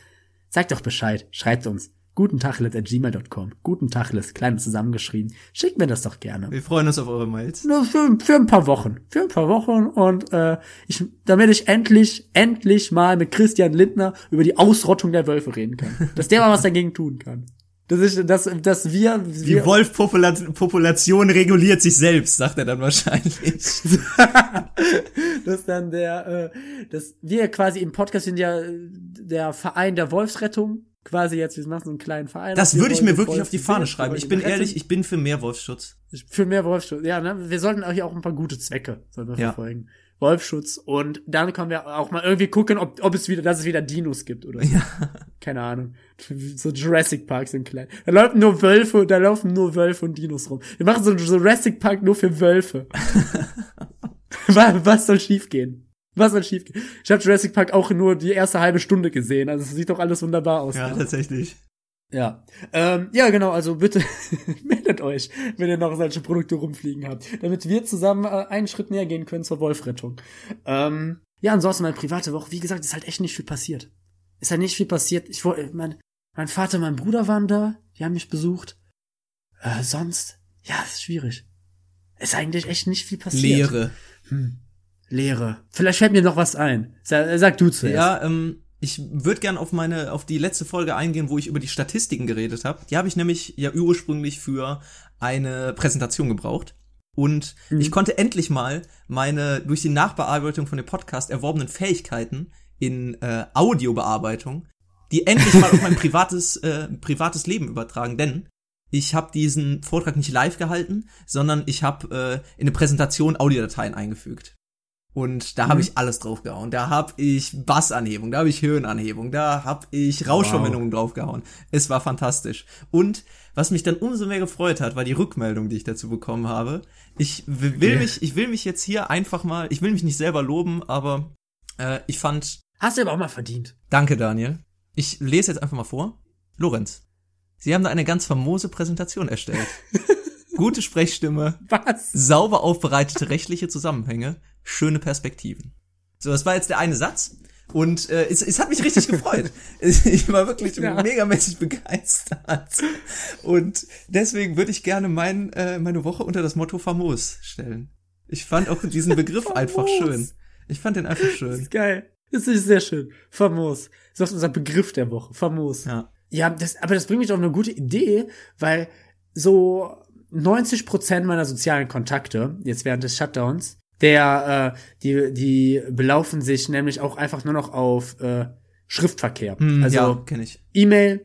Sagt doch Bescheid, schreibt uns. gutentacheles.gmail.com. Gutentacheles, klein und zusammengeschrieben. Schickt mir das doch gerne. wir freuen uns auf eure Mails. Nur für, für ein paar Wochen. Für ein paar Wochen und äh, ich, damit ich endlich, endlich mal mit Christian Lindner über die Ausrottung der Wölfe reden kann. Dass der mal was dagegen tun kann. Dass ich, dass, dass wir, Die wir Wolfpopulation reguliert sich selbst, sagt er dann wahrscheinlich. [laughs] dass dann der, äh, dass wir quasi im Podcast sind ja äh, der Verein der Wolfsrettung. Quasi jetzt, wir machen so einen kleinen Verein. Das würde ich mir die wirklich Wolf auf die Fahne schreiben. Ich bin die retten. ehrlich, ich bin für mehr Wolfsschutz. Für mehr Wolfsschutz. Ja, ne? Wir sollten auch hier auch ein paar gute Zwecke sollen wir Ja. verfolgen. Wolfschutz und dann können wir auch mal irgendwie gucken, ob, ob es wieder, dass es wieder Dinos gibt oder so. Keine Ahnung. So Jurassic Park sind klein. Da laufen nur Wölfe, da laufen nur Wölfe und Dinos rum. Wir machen so einen Jurassic Park nur für Wölfe. [laughs] was, soll schiefgehen? Was soll schiefgehen? Ich habe Jurassic Park auch nur die erste halbe Stunde gesehen. Also es sieht doch alles wunderbar aus. Ja, tatsächlich. Ja. Ähm, ja, genau, also bitte [laughs] meldet euch, wenn ihr noch solche Produkte rumfliegen habt, damit wir zusammen äh, einen Schritt näher gehen können zur Wolfrettung. Ähm, ja, ansonsten meine private Woche, wie gesagt, ist halt echt nicht viel passiert. Ist halt nicht viel passiert. Ich wollte, mein, mein Vater, mein Bruder waren da, die haben mich besucht. Äh, sonst, ja, ist schwierig. Ist eigentlich echt nicht viel passiert. Leere. Hm. Leere. Vielleicht fällt mir noch was ein. Sag, sag du zuerst. Ja, ähm, ich würde gern auf meine, auf die letzte Folge eingehen, wo ich über die Statistiken geredet habe. Die habe ich nämlich ja ursprünglich für eine Präsentation gebraucht. Und Mhm. ich konnte endlich mal meine durch die Nachbearbeitung von dem Podcast erworbenen Fähigkeiten in äh, Audiobearbeitung, die endlich mal auf mein [laughs] privates, äh, privates Leben übertragen. Denn ich habe diesen Vortrag nicht live gehalten, sondern ich habe äh, in eine Präsentation Audiodateien eingefügt. Und da habe Mhm. ich alles draufgehauen. Da habe ich Bassanhebung, da habe ich Höhenanhebung, da habe ich Rauschverminderung draufgehauen. Es war fantastisch. Und was mich dann umso mehr gefreut hat, war die Rückmeldung, die ich dazu bekommen habe. Ich will Ja. mich, ich will mich jetzt hier einfach mal, ich will mich nicht selber loben, aber äh, ich fand, Hast du aber auch mal verdient. danke Daniel. Ich lese jetzt einfach mal vor. Lorenz, Sie haben da eine ganz famose Präsentation erstellt. [laughs] Gute Sprechstimme, Was? sauber aufbereitete rechtliche Zusammenhänge, schöne Perspektiven. So, das war jetzt der eine Satz. Und äh, es, es hat mich richtig gefreut. [laughs] Ich war wirklich Ja. megamäßig begeistert. Und deswegen würde ich gerne mein, äh, meine Woche unter das Motto famos stellen. Ich fand auch diesen Begriff [laughs] einfach schön. Ich fand den einfach schön. ist geil. Das ist sehr schön. Famos. Das ist unser Begriff der Woche. Famos. Ja. Ja, das, aber das bringt mich auf eine gute Idee, weil so 90 Prozent meiner sozialen Kontakte, jetzt während des Shutdowns, der, äh, die, die belaufen sich nämlich auch einfach nur noch auf äh, Schriftverkehr. Hm, also ja, kenne ich. E-Mail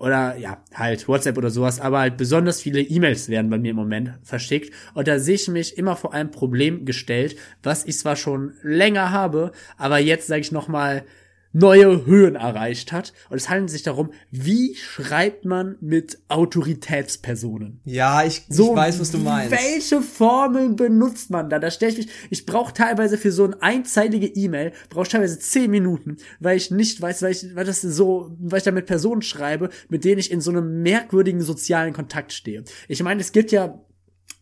oder ja, halt WhatsApp oder sowas, aber halt besonders viele E-Mails werden bei mir im Moment verschickt. Und da sehe ich mich immer vor einem Problem gestellt, was ich zwar schon länger habe, aber jetzt, sage ich nochmal, neue Höhen erreicht hat. Und es handelt sich darum, wie schreibt man mit Autoritätspersonen? Ja, ich, ich weiß, was du meinst. Welche Formeln benutzt man da? Da stelle ich mich, ich brauche teilweise für so eine einzeilige E-Mail, brauche teilweise zehn Minuten, weil ich nicht weiß, weil ich, weil das so, weil ich da mit Personen schreibe, mit denen ich in so einem merkwürdigen sozialen Kontakt stehe. Ich meine, es gibt ja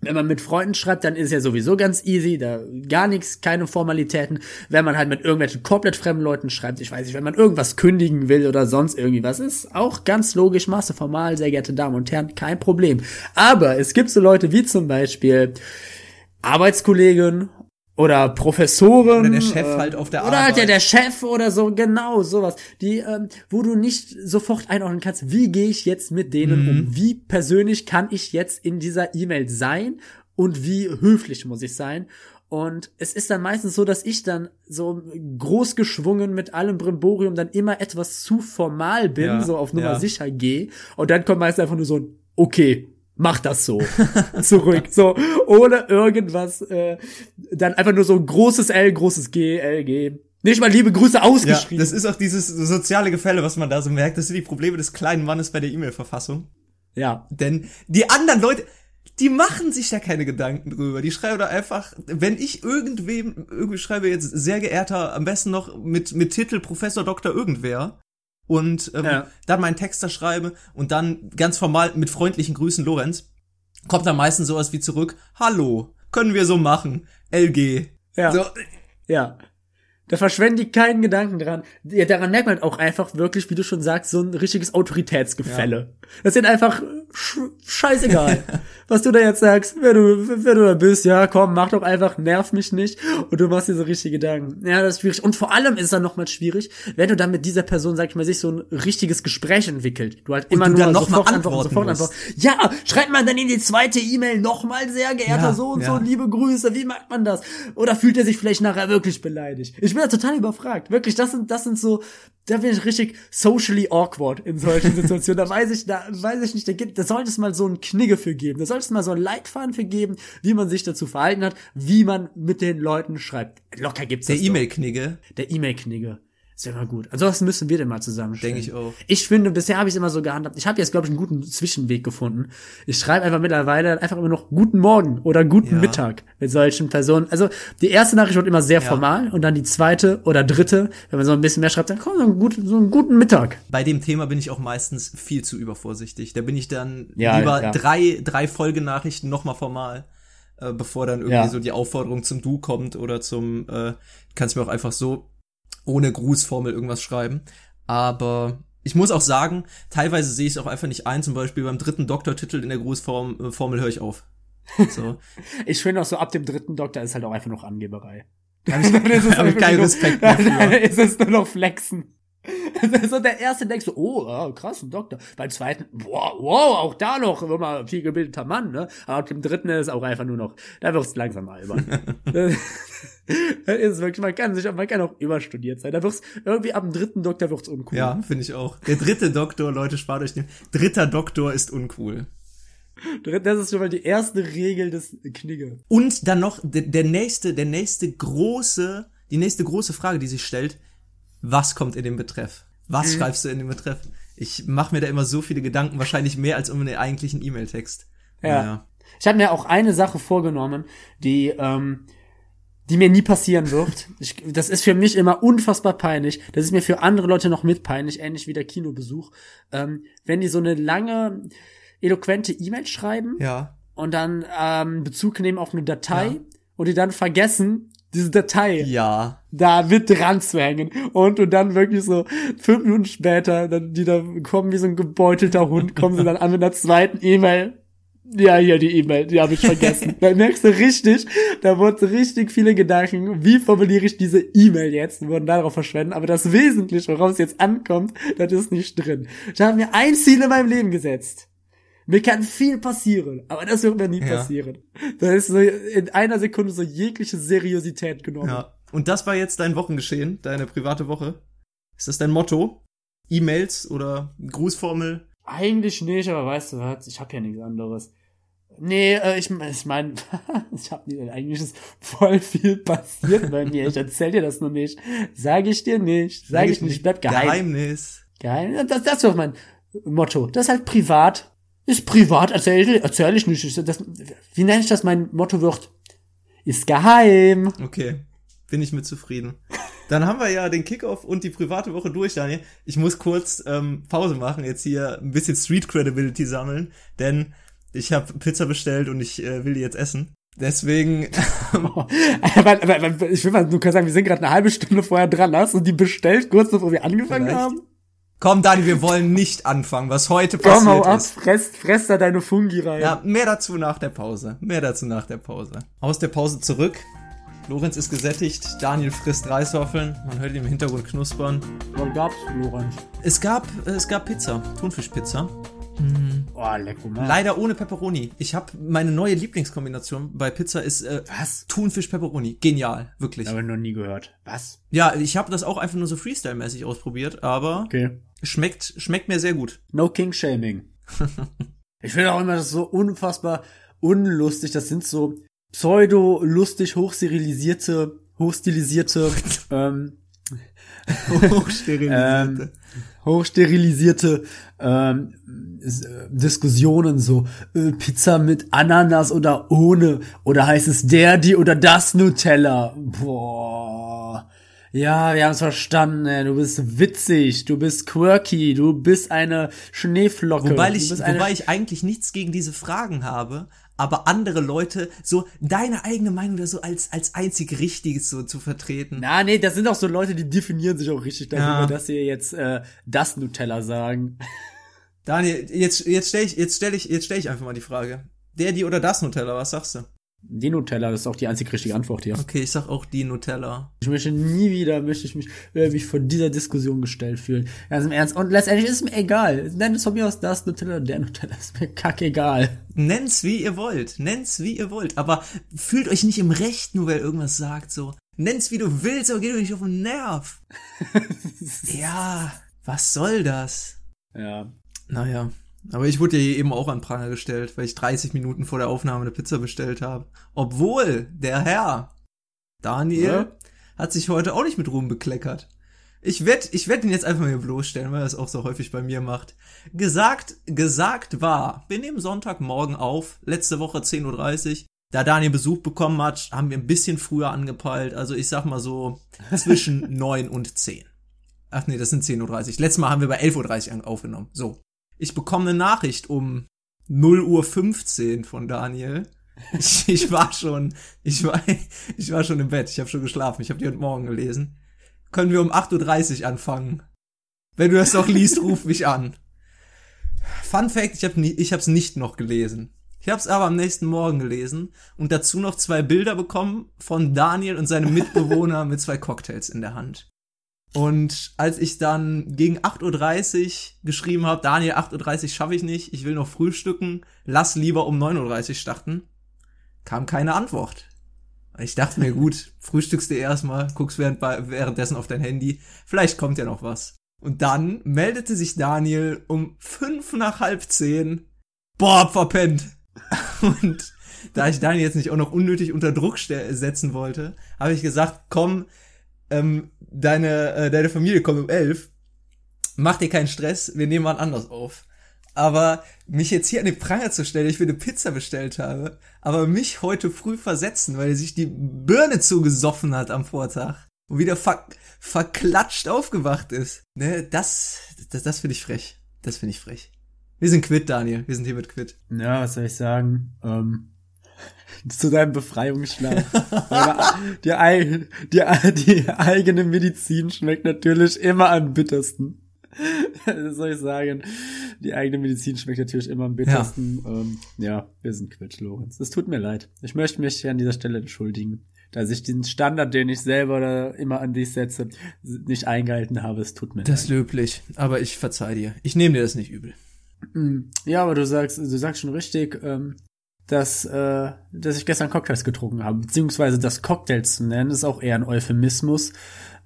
wenn man mit Freunden schreibt, dann ist ja sowieso ganz easy, da gar nichts, keine Formalitäten. Wenn man halt mit irgendwelchen komplett fremden Leuten schreibt, ich weiß nicht, wenn man irgendwas kündigen will oder sonst irgendwie was, ist auch ganz logisch, Masse formal, sehr geehrte Damen und Herren, kein Problem. Aber es gibt so Leute wie zum Beispiel Arbeitskollegen oder Professoren. Oder der Chef halt auf der Oder halt ja Arbeit. der Chef oder so, genau, sowas. Die, ähm, wo du nicht sofort einordnen kannst, wie gehe ich jetzt mit denen Mhm. um? Wie persönlich kann ich jetzt in dieser E-Mail sein? Und wie höflich muss ich sein? Und es ist dann meistens so, dass ich dann so groß geschwungen mit allem Brimborium dann immer etwas zu formal bin, Ja, so auf Nummer ja. sicher gehe. Und dann kommt meist einfach nur so ein, okay, mach das so. [laughs] Zurück. So, ohne irgendwas, äh, dann einfach nur so ein großes L, großes G, L, G. Nicht mal liebe Grüße Ja, ausgeschrieben. das ist auch dieses soziale Gefälle, was man da so merkt. Das sind die Probleme des kleinen Mannes bei der E-Mail-Verfassung. ja. Denn die anderen Leute, die machen sich da keine Gedanken drüber. Die schreiben da einfach, wenn ich irgendwem, irgendwie schreibe jetzt sehr geehrter, am besten noch mit, mit Titel Professor Doktor irgendwer und ähm, Ja. dann meinen Text da schreibe und dann ganz formal mit freundlichen Grüßen Lorenz, kommt dann meistens sowas wie zurück, hallo, können wir so machen, LG. Ja. So, Ja. Da verschwenden die keinen Gedanken dran. Ja, daran merkt man halt auch einfach wirklich, wie du schon sagst, so ein richtiges Autoritätsgefälle. Das sind einfach scheißegal, [laughs] was du da jetzt sagst. Wer du, wer du da bist, ja, komm, mach doch einfach, nerv mich nicht. Und du machst dir so richtige Gedanken. Ja, das ist schwierig. Und vor allem ist es dann nochmal schwierig, wenn du dann mit dieser Person, sag ich mal, sich so ein richtiges Gespräch entwickelt. Du halt immer du nur dann noch mal sofort antworten, sofort antworten. Ja, schreibt man dann in die zweite E-Mail nochmal, sehr geehrter Ja, so und ja. so, liebe Grüße, wie macht man das? Oder fühlt er sich vielleicht nachher wirklich beleidigt? Ich bin da total überfragt. Wirklich, das sind, das sind so, da bin ich richtig socially awkward in solchen Situationen. Da weiß ich, da weiß ich nicht, da gibt, da sollte es mal so einen Knigge für geben. Da sollte es mal so einen Leitfaden für geben, wie man sich dazu verhalten hat, wie man mit den Leuten schreibt. Locker gibt's der das. doch. E-Mail-Knigge, Der E-Mail-Knigge. Ist ja mal gut. Also das müssen wir denn mal zusammenstellen. Denke ich auch. Ich finde, bisher habe ich es immer so gehandhabt. Ich habe jetzt, glaube ich, einen guten Zwischenweg gefunden. Ich schreibe einfach mittlerweile einfach immer noch guten Morgen oder guten Ja. Mittag mit solchen Personen. Also die erste Nachricht wird immer sehr Ja. formal und dann die zweite oder dritte, wenn man so ein bisschen mehr schreibt, dann kommt so, ein gut, so einen guten Mittag. bei dem Thema bin ich auch meistens viel zu übervorsichtig. Da bin ich dann Ja, lieber drei, drei Folgenachrichten nochmal formal. äh, bevor dann irgendwie so die Aufforderung zum Du kommt oder zum, äh, kannst mir auch einfach so ohne Grußformel irgendwas schreiben. Aber ich muss auch sagen, teilweise sehe ich es auch einfach nicht ein. Zum Beispiel beim dritten Doktortitel in der Grußformel äh, höre ich auf. So. [laughs] Ich finde auch so, ab dem dritten Doktor ist halt auch einfach noch Angeberei. [laughs] Hab ich- Dann ist es hab ich keinen Respekt mehr Dann ist es nur noch Flexen. [laughs] So der erste denkt so, oh, ah, krass, ein Doktor. Beim zweiten, wow, wow, auch da noch, immer viel gebildeter Mann, ne? Aber ab dem dritten ist auch einfach nur noch, da wird's langsam albern. Das ist wirklich, man kann sich, man kann auch überstudiert sein. Da wird's, irgendwie ab dem dritten Doktor wird's uncool. Ja, finde ich auch. Der dritte Doktor, Leute, spart euch den. Dritter Doktor ist uncool. Das ist schon mal die erste Regel des Knigge. Und dann noch der, der nächste, der nächste große, die nächste große Frage, die sich stellt, was kommt in den Betreff? Was Mhm. schreibst du in den Betreff? Ich mache mir da immer so viele Gedanken, wahrscheinlich mehr als um den eigentlichen E-Mail-Text. Ja. Ich habe mir auch eine Sache vorgenommen, die, ähm, die mir nie passieren wird. Ich, das ist für mich immer unfassbar peinlich. Das ist mir für andere Leute noch mit peinlich, ähnlich wie der Kinobesuch. Ähm, wenn die so eine lange, eloquente E-Mail schreiben Ja. und dann ähm, Bezug nehmen auf eine Datei Ja. und die dann vergessen, diese Datei Ja. da mit dran zu hängen. Und, und dann wirklich so fünf Minuten später, dann, die da kommen wie so ein gebeutelter Hund, kommen sie dann an mit einer zweiten E-Mail. Ja, hier die E-Mail, die habe ich vergessen. [laughs] da merkst du richtig, da wurden so richtig viele Gedanken, wie formuliere ich diese E-Mail jetzt, wurden darauf verschwendet. Aber das Wesentliche, worauf es jetzt ankommt, das ist nicht drin. Ich habe mir ein Ziel in meinem Leben gesetzt. Mir kann viel passieren, aber das wird mir nie Ja. passieren. Da ist so in einer Sekunde so jegliche Seriosität genommen. Ja. Und das war jetzt dein Wochengeschehen, deine private Woche. Ist das dein Motto? E-Mails oder Grußformel? Eigentlich nicht, aber weißt du was, ich habe ja nichts anderes. Nee, äh, ich, ich meine, [laughs] ich habe nicht, eigentlich ist voll viel passiert bei mir. Ich erzähl dir das nur nicht. Sag ich dir nicht. Sag ich nicht, ich bleib geheim. Geheimnis. Geheim. Das, das ist doch mein Motto. Das ist halt privat. Ist privat, erzähl, erzähl ich nicht. Ich- Das, wie nenne ich das? Mein Motto wird, ist geheim. Okay, bin ich mit zufrieden. Dann haben wir ja den Kickoff und die private Woche durch, Daniel. Ich muss kurz ähm, Pause machen, jetzt hier ein bisschen Street Credibility sammeln, denn ich habe Pizza bestellt und ich äh, will die jetzt essen. Deswegen, aber, aber, aber ich will mal nur sagen, wir sind gerade eine halbe Stunde vorher dran. Hast du die bestellt, kurz bevor wir angefangen Vielleicht. haben? komm Daniel, wir wollen nicht anfangen, was heute Komm, hau passiert ab, ist. fress, fress da deine Fungi rein. Ja, mehr dazu nach der Pause. Mehr dazu nach der Pause. Aus der Pause zurück. Lorenz ist gesättigt, Daniel frisst Reishoffeln, man hört ihn im Hintergrund knuspern. Was gab's, Lorenz? Es gab, äh, es gab Pizza, Thunfischpizza. Oh, lecker, Mann. Leider ohne Pepperoni. Ich habe meine neue Lieblingskombination bei Pizza ist äh, Was? Thunfisch Pepperoni. Genial, wirklich. Habe ich noch nie gehört. Was? Ja, ich habe das auch einfach nur so Freestyle-mäßig ausprobiert, aber Okay. schmeckt schmeckt mir sehr gut. No King Shaming. [laughs] ich finde auch immer das so unfassbar unlustig. Das sind so pseudo-lustig hochsterilisierte, hochstilisierte, [laughs] ähm, Hochsterilisierte. [laughs] hochsterilisierte ähm, äh, Diskussionen so äh, Pizza mit Ananas oder ohne oder heißt es der die oder das Nutella boah ja wir haben es verstanden ey. du bist witzig du bist quirky du bist eine Schneeflocke wobei ich, wobei ich eigentlich nichts gegen diese Fragen habe, aber andere Leute so deine eigene Meinung da so als als einzig richtiges so zu vertreten. na nee das sind auch so Leute die definieren sich auch richtig darüber Ja. dass sie jetzt äh, das Nutella sagen Daniel, jetzt jetzt stell ich jetzt stell ich jetzt stell ich einfach mal die Frage. Der, die oder das Nutella, was sagst du? Die Nutella das ist auch die einzig richtige Antwort hier Okay, ich sag auch die Nutella. Ich möchte nie wieder, möchte ich mich, äh, mich vor dieser Diskussion gestellt fühlen. Ganz im Ernst. Und letztendlich ist es mir egal. Nenn es von mir aus das Nutella, der Nutella, ist mir kackegal. Nennt's wie ihr wollt. Nennt's wie ihr wollt. Aber fühlt euch nicht im Recht, nur weil irgendwas sagt so. Nennt's wie du willst, aber geht euch nicht auf den Nerv. [laughs] ja, was soll das? Ja. Naja. Aber ich wurde ja hier eben auch an Pranger gestellt, weil ich 30 Minuten vor der Aufnahme eine Pizza bestellt habe. Obwohl der Herr Daniel Ja? hat sich heute auch nicht mit Ruhm bekleckert. Ich werd, ich werd ihn jetzt einfach mal hier bloßstellen, weil er es auch so häufig bei mir macht. Gesagt, gesagt war, wir nehmen Sonntagmorgen auf, letzte Woche 10.30 Uhr. Da Daniel Besuch bekommen hat, haben wir ein bisschen früher angepeilt. Also ich sag mal so [laughs] zwischen 9 und 10. Ach nee, das sind 10.30 Uhr. Letztes Mal haben wir bei 11.30 Uhr aufgenommen. So. Ich bekomme eine Nachricht um 0.15 Uhr von Daniel. ich, ich war schon, ich war, ich war schon im Bett. Ich habe schon geschlafen. Ich habe die heute Morgen gelesen. Können wir um 8.30 Uhr anfangen? Wenn du das noch liest, ruf mich an. Fun Fact, ich habe ich hab's nicht noch gelesen. Ich habe es aber am nächsten Morgen gelesen und dazu noch zwei Bilder bekommen von Daniel und seinem Mitbewohner mit zwei Cocktails in der Hand. Und als ich dann gegen 8.30 Uhr geschrieben habe, Daniel, 8.30 Uhr schaffe ich nicht, ich will noch frühstücken, lass lieber um 9.30 Uhr starten, kam keine Antwort. Ich dachte mir, gut, [laughs] frühstückst du erstmal, guckst während, währenddessen auf dein Handy, vielleicht kommt ja noch was. Und dann meldete sich Daniel um fünf nach halb zehn, boah, verpennt. [laughs] Und da ich Daniel jetzt nicht auch noch unnötig unter Druck setzen wollte, habe ich gesagt, komm, ähm, deine, äh, deine Familie kommt um elf, mach dir keinen Stress, wir nehmen mal anders auf. Aber mich jetzt hier an den Pranger zu stellen, ich will eine Pizza bestellt habe, aber mich heute früh versetzen, weil er sich die Birne zugesoffen hat am Vortag und wieder ver verklatscht aufgewacht ist. Ne, das, das, das finde ich frech. Das finde ich frech. Wir sind quitt, Daniel. Wir sind hiermit quitt. Ja, was soll ich sagen? Ähm, zu deinem Befreiungsschlaf. die, die, die eigene Medizin schmeckt natürlich immer am bittersten. Das soll ich sagen. Die eigene Medizin schmeckt natürlich immer am bittersten. Ja, ähm, ja wir sind quitt, Lorenz. Es tut mir leid. Ich möchte mich an dieser Stelle entschuldigen, dass ich den Standard, den ich selber da immer an dich setze, nicht eingehalten habe. Es tut mir das leid. Das ist löblich, aber ich verzeih dir. Ich nehme dir das nicht übel. Mm, ja, aber du sagst, du sagst schon richtig, ähm, dass, äh, dass ich gestern Cocktails getrunken habe, beziehungsweise das Cocktails zu nennen, ist auch eher ein Euphemismus.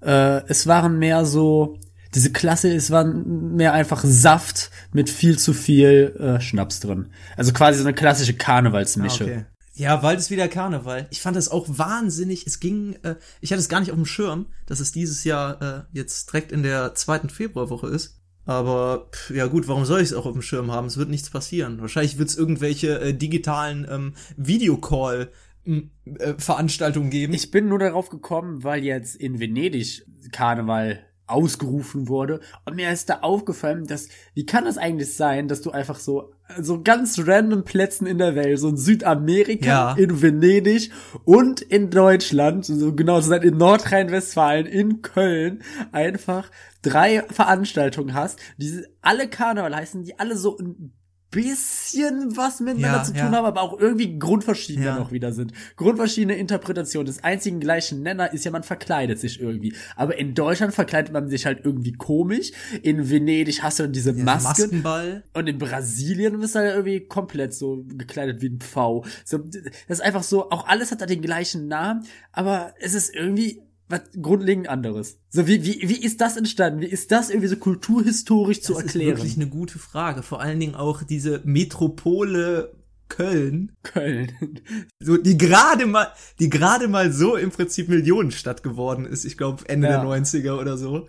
Äh, es waren mehr so, diese Klasse, es war mehr einfach Saft mit viel zu viel äh, Schnaps drin. Also quasi so eine klassische Karnevalsmische. Ah, okay. Ja, bald ist wieder Karneval. Ich fand das auch wahnsinnig. Es ging, äh, ich hatte es gar nicht auf dem Schirm, dass es dieses Jahr äh, jetzt direkt in der zweiten Februarwoche ist. Aber pff, ja gut, warum soll ich es auch auf dem Schirm haben? Es wird nichts passieren. Wahrscheinlich wird es irgendwelche äh, digitalen ähm, Videocall äh, Veranstaltungen geben. Ich bin nur darauf gekommen, weil jetzt in Venedig Karneval ausgerufen wurde. Und mir ist da aufgefallen, dass, wie kann das eigentlich sein, dass du einfach so, so ganz random Plätzen in der Welt, so in Südamerika, ja. in Venedig und in Deutschland, so genau zu sein, in Nordrhein-Westfalen, in Köln, einfach drei Veranstaltungen hast, die alle Karneval heißen, die alle so ein bisschen was miteinander ja, zu tun ja. haben, aber auch irgendwie grundverschiedene ja. noch wieder sind. Grundverschiedene Interpretationen des einzigen gleichen Nenner ist ja, man verkleidet sich irgendwie. Aber in Deutschland verkleidet man sich halt irgendwie komisch. In Venedig hast du dann diese Masken. Maskenball. Und in Brasilien bist du halt irgendwie komplett so gekleidet wie ein Pfau. So, das ist einfach so, auch alles hat da den gleichen Namen, aber es ist irgendwie was grundlegend anderes. So, wie, wie, wie ist das entstanden? Wie ist das irgendwie so kulturhistorisch das zu erklären? Das ist wirklich eine gute Frage. Vor allen Dingen auch diese Metropole Köln. Köln. [laughs] So, die gerade mal, die gerade mal so im Prinzip Millionenstadt geworden ist. Ich glaube, Ende ja. der 90er oder so.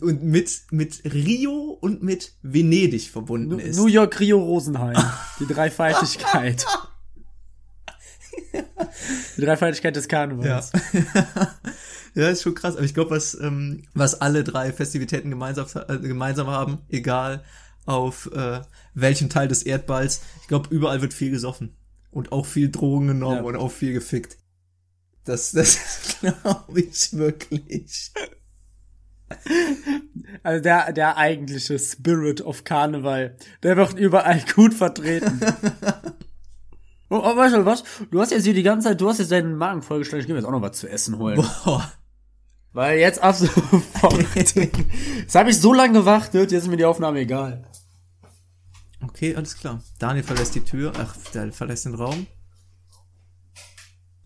Und mit, mit Rio und mit Venedig verbunden ist. New York, Rio, Rosenheim. die Dreifaltigkeit. [laughs] die Dreifaltigkeit des Karnevals. Ja. [laughs] Ja, ist schon krass. Aber ich glaube, was, ähm, was alle drei Festivitäten gemeinsam, äh, gemeinsam haben, egal auf äh, welchem Teil des Erdballs, ich glaube, überall wird viel gesoffen. Und auch viel Drogen genommen ja. und auch viel gefickt. Das, das [laughs] glaube ich wirklich. Also der, der eigentliche Spirit of Karneval, der wird überall [laughs] gut vertreten. [laughs] oh, oh, weißt du was? Du hast jetzt hier die ganze Zeit, du hast jetzt deinen Magen vollgestellt, ich geh mir jetzt auch noch was zu essen holen. Boah. Weil jetzt ab [laughs] sofort. jetzt habe ich so lange gewartet, jetzt ist mir die Aufnahme egal. Okay, alles klar. Daniel verlässt die Tür, ach, der verlässt den Raum.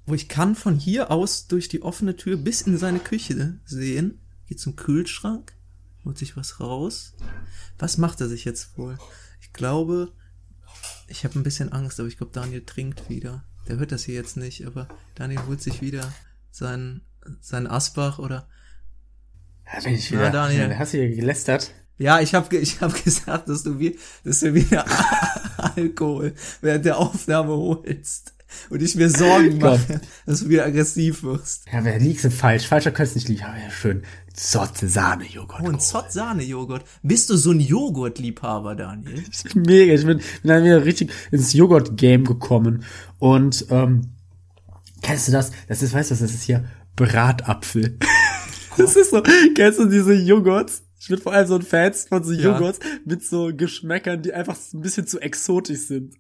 Wo ich kann von hier aus durch die offene Tür bis in seine Küche sehen. Geht zum Kühlschrank, holt sich was raus. Was macht er sich jetzt wohl? Ich glaube, ich habe ein bisschen Angst, aber ich glaube, Daniel trinkt wieder. Der hört das hier jetzt nicht, aber Daniel holt sich wieder seinen sein Asbach oder. Ja, bin ich wieder. Na, Daniel. [laughs] Hast du hier gelästert? Ja, ich habe ich hab [laughs] gesagt, dass du, wie, dass du wieder [laughs] Alkohol während der Aufnahme holst. und ich mir Sorgen mache, dass du wieder aggressiv wirst. Ja, wer liegst du falsch? Falscher könnte nicht liegen. Aber ja, schön. Zotte Sahne Joghurt. Oh, ein Zott-Sahne-Joghurt. Bist du so ein Joghurtliebhaber, Daniel? Ich bin mega. Ich bin, bin dann wieder richtig ins Joghurt-Game gekommen. Und ähm, kennst du das? Das ist, weißt du, was das ist hier? Bratapfel. [laughs] Das ist so, kennst du diese Joghurts? Ich bin vor allem so ein Fan von so Ja. Joghurts mit so Geschmäckern, die einfach ein bisschen zu exotisch sind.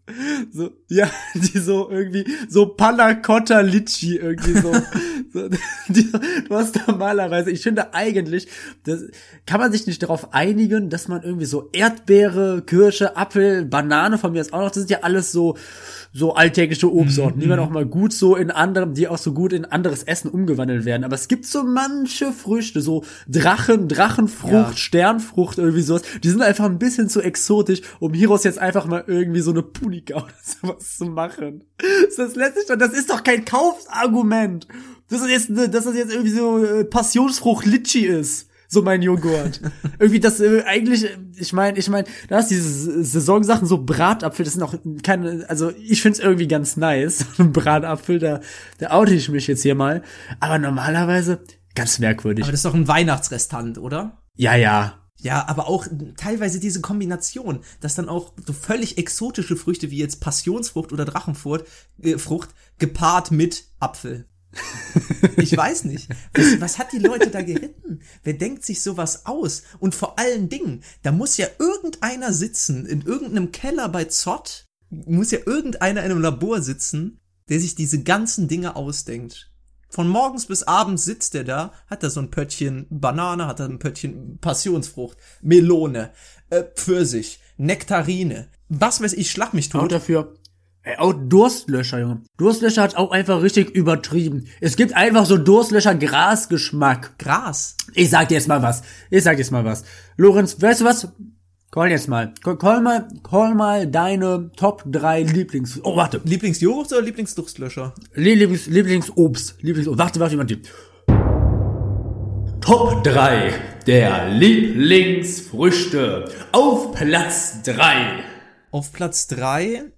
So, ja, [laughs] die so irgendwie, so Panna Cotta Litchi irgendwie so. [laughs] so die, du hast normalerweise, ich finde eigentlich, das, kann man sich nicht darauf einigen, dass man irgendwie so Erdbeere, Kirsche, Apfel, Banane von mir ist auch noch, das sind ja alles so, so alltägliche Obstsorten, die man auch mal gut so in anderem, die auch so gut in anderes Essen umgewandelt werden. Aber es gibt so manche Früchte, so Drachen, Drachenfrucht, Ja. Sternfrucht, irgendwie sowas, die sind einfach ein bisschen zu exotisch, um hieraus jetzt einfach mal irgendwie so eine Punika [laughs] oder sowas zu machen. Das lässt sich doch, das ist doch kein Kaufsargument. Das ist jetzt, dass das jetzt irgendwie so äh, Passionsfrucht Litschi ist. So mein Joghurt. [laughs] irgendwie das äh, eigentlich, ich meine, ich meine, da ist diese Saisonsachen so Bratapfel, das sind auch keine, also ich find's irgendwie ganz nice. [laughs] So ein Bratapfel, da, da oute ich mich jetzt hier mal. Aber normalerweise ganz merkwürdig. Aber das ist doch ein Weihnachtsrestant, oder? ja, ja. Ja, aber auch teilweise diese Kombination, dass dann auch so völlig exotische Früchte wie jetzt Passionsfrucht oder Drachenfrucht äh, Frucht gepaart mit Apfel. [laughs] Ich weiß nicht. Was, was hat die Leute da geritten? Wer denkt sich sowas aus? Und vor allen Dingen, da muss ja irgendeiner sitzen, in irgendeinem Keller bei Zott, muss ja irgendeiner in einem Labor sitzen, der sich diese ganzen Dinge ausdenkt. Von morgens bis abends sitzt er da, hat da so ein Pöttchen Banane, hat da ein Pöttchen Passionsfrucht, Melone, äh, Pfirsich, Nektarine. Was weiß ich, schlag mich tot. dafür. Ey, auch Durstlöscher, Junge. Durstlöscher hat auch einfach richtig übertrieben. Es gibt einfach so Durstlöscher Grasgeschmack. Gras. Ich sag dir jetzt mal was. Ich sag dir jetzt mal was. Lorenz, weißt du was? Call jetzt mal. Call, call mal, call mal deine Top 3 Lieblings... Oh, warte. Lieblingsjoghurt oder Lieblingsdurstlöscher? Lieblings, Lieblingsobst. Lieblingsobst. Warte, warte, warte. Top 3 der Lieblingsfrüchte. Auf Platz 3. Auf Platz drei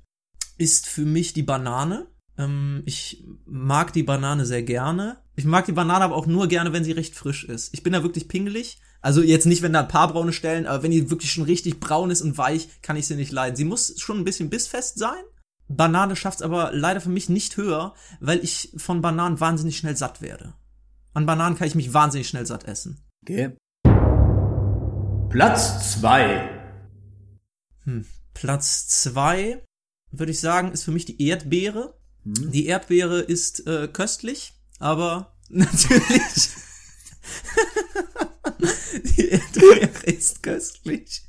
ist für mich die Banane. Ähm, ich mag die Banane sehr gerne. Ich mag die Banane aber auch nur gerne, wenn sie recht frisch ist. Ich bin da wirklich pingelig. Also jetzt nicht, wenn da ein paar braune Stellen, aber wenn die wirklich schon richtig braun ist und weich, kann ich sie nicht leiden. Sie muss schon ein bisschen bissfest sein. Banane schafft's aber leider für mich nicht höher, weil ich von Bananen wahnsinnig schnell satt werde. An Bananen kann ich mich wahnsinnig schnell satt essen. Okay. Platz 2. Platz zwei würde ich sagen, ist für mich die Erdbeere. Die Erdbeere ist äh, köstlich, aber [laughs] natürlich. [laughs] die Erdbeere ist köstlich.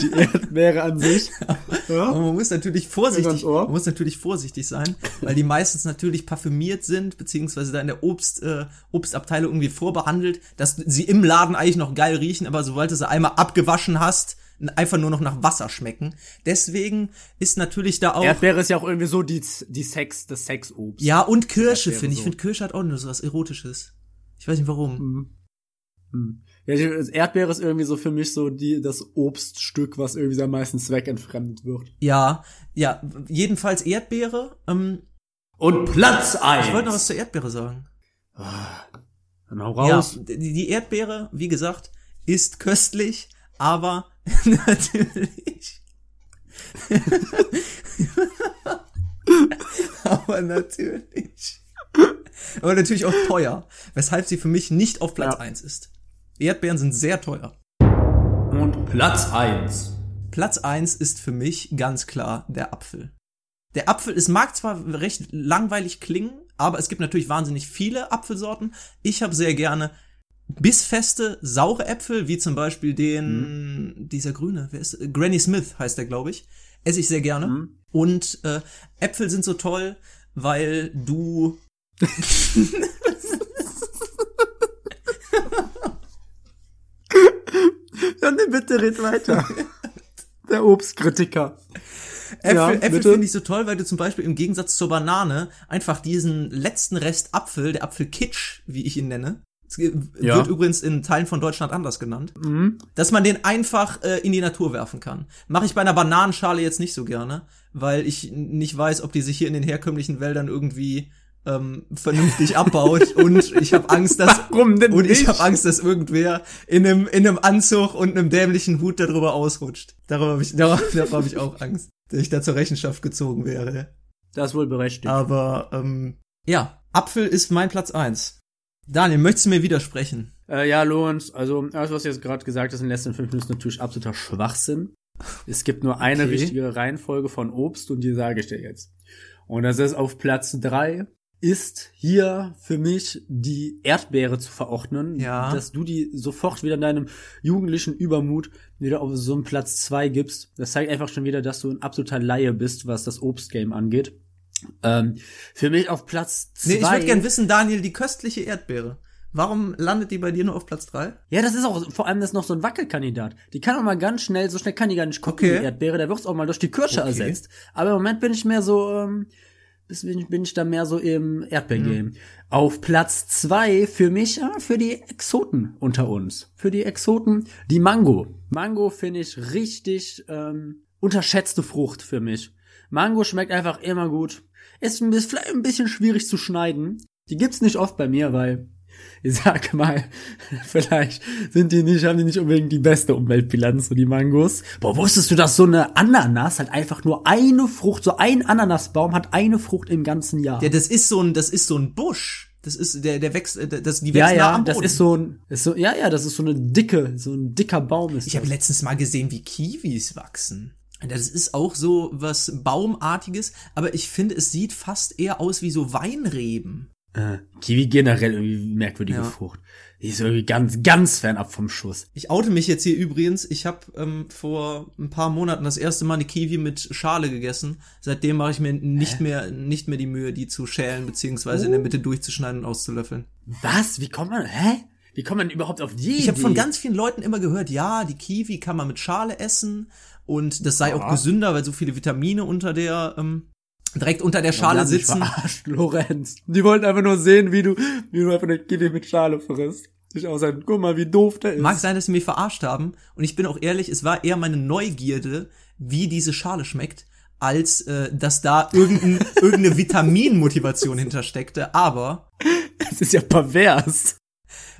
Die Erdbeere an sich. [laughs] Aber Ja. man muss natürlich vorsichtig, man muss natürlich vorsichtig sein, weil die meistens natürlich parfümiert sind, beziehungsweise da in der Obst, äh, Obstabteilung irgendwie vorbehandelt, dass sie im Laden eigentlich noch geil riechen, aber sobald du sie einmal abgewaschen hast, einfach nur noch nach Wasser schmecken. Deswegen ist natürlich da auch. Erdbeere ist ja auch irgendwie so die, die Sex, das Sexobst. Ja, und Kirsche, finde ich. Ich so. finde, Kirsche hat auch nur so was Erotisches. Ich weiß nicht warum. Hm. Ja, die- das Erdbeere ist irgendwie so für mich so die, das Obststück, was irgendwie am meisten zweckentfremdet wird. Ja, ja, jedenfalls Erdbeere. Ähm, Und Platz 1. ich wollte noch was zur Erdbeere sagen. Dann hau raus. Ja, die Erdbeere, wie gesagt, ist köstlich, aber [laughs] natürlich. [laughs] aber natürlich. Aber natürlich auch teuer, weshalb sie für mich nicht auf Platz Ja. eins ist. Erdbeeren sind sehr teuer. Und Platz 1. Platz eins ist für mich ganz klar der Apfel. Der Apfel, es mag zwar recht langweilig klingen, aber es gibt natürlich wahnsinnig viele Apfelsorten. Ich habe sehr gerne bissfeste, saure Äpfel, wie zum Beispiel den, dieser grüne, wer ist, Granny Smith heißt der, glaube ich. Esse ich sehr gerne. Und äh, Äpfel sind so toll, weil du [laughs] Dann bitte red weiter. [laughs] Der Obstkritiker. Äpfel, Ja, Äpfel finde ich so toll, weil du zum Beispiel im Gegensatz zur Banane einfach diesen letzten Rest Apfel, der Apfelkitsch, wie ich ihn nenne, Ja. wird übrigens in Teilen von Deutschland anders genannt. Mhm. Dass man den einfach äh, in die Natur werfen kann. Mache ich bei einer Bananenschale jetzt nicht so gerne, weil ich nicht weiß, ob die sich hier in den herkömmlichen Wäldern irgendwie ähm, vernünftig abbaut [laughs] und ich habe Angst, dass Warum denn und ich habe Angst, dass irgendwer in einem in einem Anzug und einem dämlichen Hut darüber ausrutscht. Darüber habe ich darauf, [laughs] darauf habe ich auch Angst, dass ich da zur Rechenschaft gezogen wäre. Das ist wohl berechtigt. Aber ähm, ja, Apfel ist mein Platz eins. Daniel, möchtest du mir widersprechen? Äh, ja, Lorenz, also alles, was du jetzt gerade gesagt hast in den letzten fünf Minuten, ist natürlich absoluter Schwachsinn. Es gibt nur eine Okay. richtige Reihenfolge von Obst und die sage ich dir jetzt. Und das ist auf Platz drei ist hier für mich die Erdbeere zu verordnen, Ja. dass du die sofort wieder in deinem jugendlichen Übermut wieder auf so einen Platz zwei gibst. Das zeigt einfach schon wieder, dass du ein absoluter Laie bist, was das Obstgame angeht. Ähm, für mich auf Platz zwei. Nee, ich würde gern wissen, Daniel, die köstliche Erdbeere. Warum landet die bei dir nur auf Platz drei? Ja, das ist auch vor allem das ist noch so ein Wackelkandidat. Die kann auch mal ganz schnell, so schnell kann die gar nicht gucken, Okay. die Erdbeere. Da wird's auch mal durch die Kirsche Okay. ersetzt. Aber im Moment bin ich mehr so, ähm, bin ich, bin ich da mehr so im Erdbeergame. Mhm. Auf Platz zwei für mich, ja, für die Exoten unter uns. Für die Exoten, die Mango. Mango finde ich richtig ähm, unterschätzte Frucht für mich. Mango schmeckt einfach immer gut. Ist vielleicht ein bisschen schwierig zu schneiden. Die gibt's nicht oft bei mir, weil ich sag mal, [laughs] vielleicht sind die nicht, haben die nicht unbedingt die beste Umweltbilanz, so die Mangos. Boah, wusstest du, dass so eine Ananas halt einfach nur eine Frucht, so ein Ananasbaum hat eine Frucht im ganzen Jahr. Ja, das ist so ein, das ist so ein Busch. Das ist der, der wächst, äh, das die ja, wächst nah ja, am das Boden. ist so ein, ist so, ja, ja, das ist so eine dicke, so ein dicker Baum ist Ich habe das. letztens mal gesehen, wie Kiwis wachsen. Das ist auch so was Baumartiges, aber ich finde, es sieht fast eher aus wie so Weinreben. Äh, Kiwi generell irgendwie merkwürdige Ja. Frucht. Die ist irgendwie ganz, ganz fernab vom Schuss. Ich oute mich jetzt hier übrigens. Ich habe ähm, vor ein paar Monaten das erste Mal eine Kiwi mit Schale gegessen. Seitdem mache ich mir nicht mehr nicht mehr die Mühe, die zu schälen beziehungsweise in der Mitte durchzuschneiden und auszulöffeln. Was? Wie kommt man, hä? Wie kommt man überhaupt auf die Ich habe von ganz vielen Leuten immer gehört, ja, die Kiwi kann man mit Schale essen und das sei auch gesünder, weil so viele Vitamine unter der ähm, direkt unter der Schale sitzen. Verarscht, Lorenz. Die wollten einfach nur sehen, wie du, wie du einfach eine Kiwi mit Schale frisst. Ich auch sagen, guck mal, wie doof der ist. Mag sein, dass sie mich verarscht haben. Und ich bin auch ehrlich, es war eher meine Neugierde, wie diese Schale schmeckt, als äh, dass da irgendein, [laughs] irgendeine Vitaminmotivation hintersteckte. Aber Das ist ja pervers.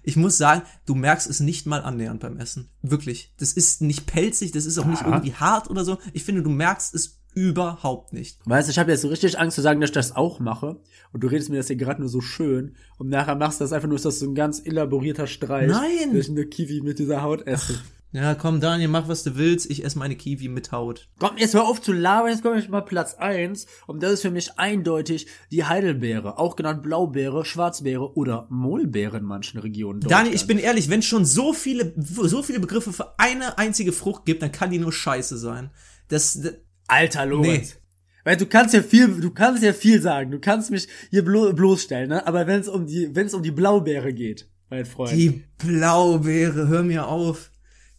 Ich muss sagen, du merkst es nicht mal annähernd beim Essen. Wirklich. Das ist nicht pelzig, das ist auch nicht irgendwie hart oder so. Ich finde, du merkst es überhaupt nicht. Weißt du, ich habe jetzt so richtig Angst zu sagen, dass ich das auch mache. Und du redest mir das hier gerade nur so schön. Und nachher machst du das einfach nur, ist das so ein ganz elaborierter Streich. Nein! Ich eine Kiwi mit dieser Haut esse. Ja, komm, Daniel, mach was du willst. Ich esse meine Kiwi mit Haut. Komm, jetzt hör auf zu labern, jetzt komme ich mal Platz eins Und das ist für mich eindeutig die Heidelbeere, auch genannt Blaubeere, Schwarzbeere oder Mohlbeere in manchen Regionen. Daniel, ich bin ehrlich, wenn es schon so viele, so viele Begriffe für eine einzige Frucht gibt, dann kann die nur scheiße sein. Das, das Alter Lorenz. Weil du kannst ja viel, du kannst ja viel sagen, du kannst mich hier blo bloßstellen, ne? Aber wenn es um die, wenn es um die Blaubeere geht, mein Freund. Die Blaubeere, hör mir auf.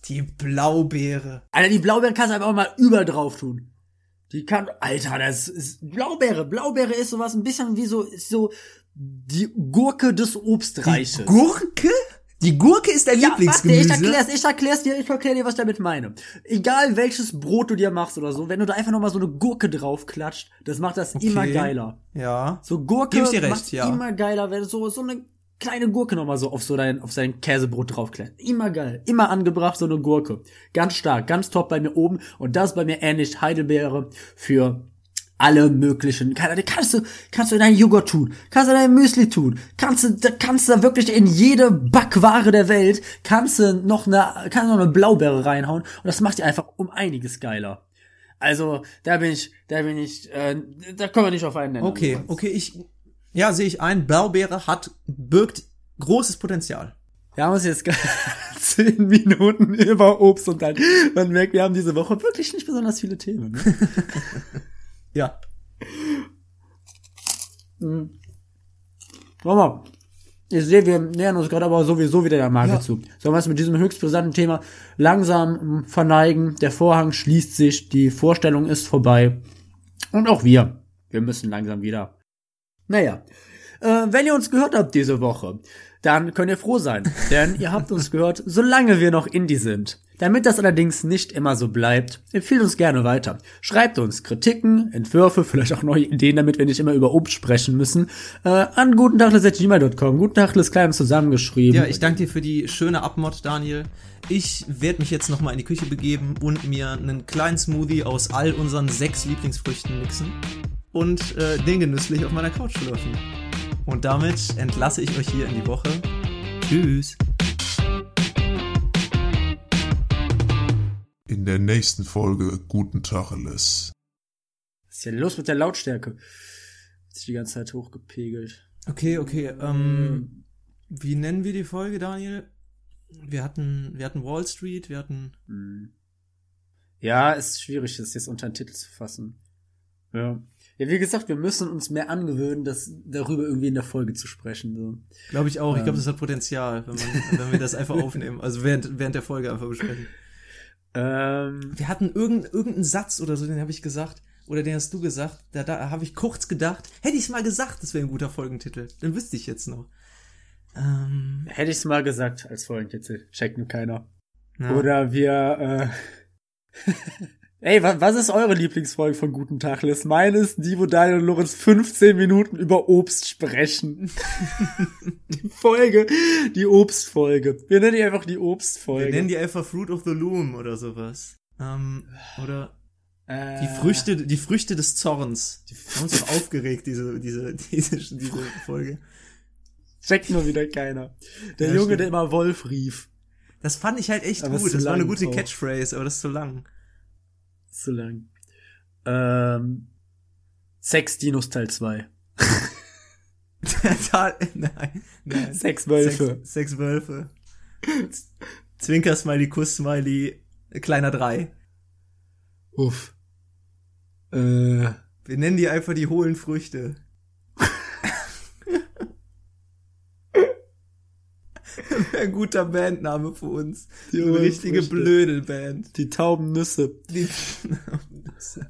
Die Blaubeere. Alter, die Blaubeere kannst du einfach auch mal über drauf tun. Die kann, Alter, das ist Blaubeere. Blaubeere ist sowas ein bisschen wie so, ist so die Gurke des Obstreiches. Gurke? Die Gurke ist dein Ja, warte, Lieblingsgemüse. ich erklär's, ich erklär's dir, ich erklär dir, was ich damit meine. Egal welches Brot du dir machst oder so, wenn du da einfach nochmal so eine Gurke drauf klatscht, das macht das immer geiler. Ja. So Gurke dir recht, macht's ja. immer geiler, wenn du so, so eine kleine Gurke nochmal so auf so dein, auf sein Käsebrot draufklebt. Immer geil. Immer angebracht, so eine Gurke. Ganz stark, ganz top bei mir oben. Und das bei mir ähnlich Heidelbeere für alle möglichen. Kannst du, kannst du in dein Joghurt tun, kannst du in dein Müsli tun, kannst du, kannst du wirklich in jede Backware der Welt, kannst du noch eine, kannst du noch eine Blaubeere reinhauen und das macht die einfach um einiges geiler. Also, da bin ich, da bin ich, äh, da kommen wir nicht auf einen Nenner. Okay, okay, ich, ja, sehe ich ein. Blaubeere hat, birgt großes Potenzial. Wir haben uns jetzt [laughs] zehn Minuten über Obst und dann, man merkt, wir haben diese Woche wirklich nicht besonders viele Themen. Ne? [laughs] Ja. Schau mal. Ich sehe, wir nähern uns gerade aber sowieso wieder der Marke Ja. zu. Sollen wir uns mit diesem höchst brisanten Thema langsam verneigen? Der Vorhang schließt sich, die Vorstellung ist vorbei. Und auch wir. Wir müssen langsam wieder. Naja. Äh, wenn ihr uns gehört habt diese Woche, dann könnt ihr froh sein, denn ihr habt uns gehört, [laughs] solange wir noch Indie sind. Damit das allerdings nicht immer so bleibt, empfiehlt uns gerne weiter. Schreibt uns Kritiken, Entwürfe, vielleicht auch neue Ideen, damit wir nicht immer über Obst sprechen müssen, äh, an gutentagles.gmail.com. Gutentagles klein zusammengeschrieben. Ja, ich danke dir für die schöne Abmod, Daniel. Ich werde mich jetzt nochmal in die Küche begeben und mir einen kleinen Smoothie aus all unseren sechs Lieblingsfrüchten mixen und äh, den genüsslich auf meiner Couch schlürfen. Und damit entlasse ich euch hier in die Woche. Tschüss. In der nächsten Folge Guten Tacheles. Was ist denn los mit der Lautstärke? Hat sich die ganze Zeit hochgepegelt. Okay, okay. Ähm, wie nennen wir die Folge, Daniel? Wir hatten, wir hatten Wall Street, wir hatten. Hm. Ja, ist schwierig, das jetzt unter den Titel zu fassen. Ja. Ja, wie gesagt, wir müssen uns mehr angewöhnen, das darüber irgendwie in der Folge zu sprechen. So. Glaube ich auch. Ich glaube, Ähm. das hat Potenzial, wenn, man, wenn wir das einfach aufnehmen. Also während, während der Folge einfach besprechen. Ähm, Wir hatten irgendeinen irgendeinen Satz oder so, den habe ich gesagt. Oder den hast du gesagt. Da, da habe ich kurz gedacht, hätte ich mal gesagt, das wäre ein guter Folgentitel. Dann wüsste ich jetzt noch. Ähm, hätte ich's mal gesagt als Folgentitel. Checkt nur keiner. ja. Oder wir, äh, [laughs] Ey, wa was ist eure Lieblingsfolge von Guten Tachles? Meine ist die, wo Daniel und Lorenz 15 Minuten über Obst sprechen. die Folge, die Obstfolge. Wir nennen die einfach die Obstfolge. Wir nennen die einfach Fruit of the Loom oder sowas. Ähm, oder äh, die Früchte, die Früchte des Zorns. Wir haben uns doch aufgeregt, diese, diese, [laughs] diese, diese Folge. Checkt nur wieder keiner. Der Ja, Junge, stimmt. der immer Wolf rief. Das fand ich halt echt Aber gut. Das war eine gute auch. Catchphrase, aber das ist zu lang. Zu lang. Ähm, Sex Dinos Teil 2. da, [laughs] nein, nein. Sechs Wölfe. Sechs, sechs Wölfe. Zwinker-Smiley, Kuss-Smiley, kleiner drei. Uff. Äh, Wir nennen die einfach die hohlen Früchte. [laughs] Ein guter Bandname für uns. Die eine richtige. Blödelband. die tauben Nüsse. Die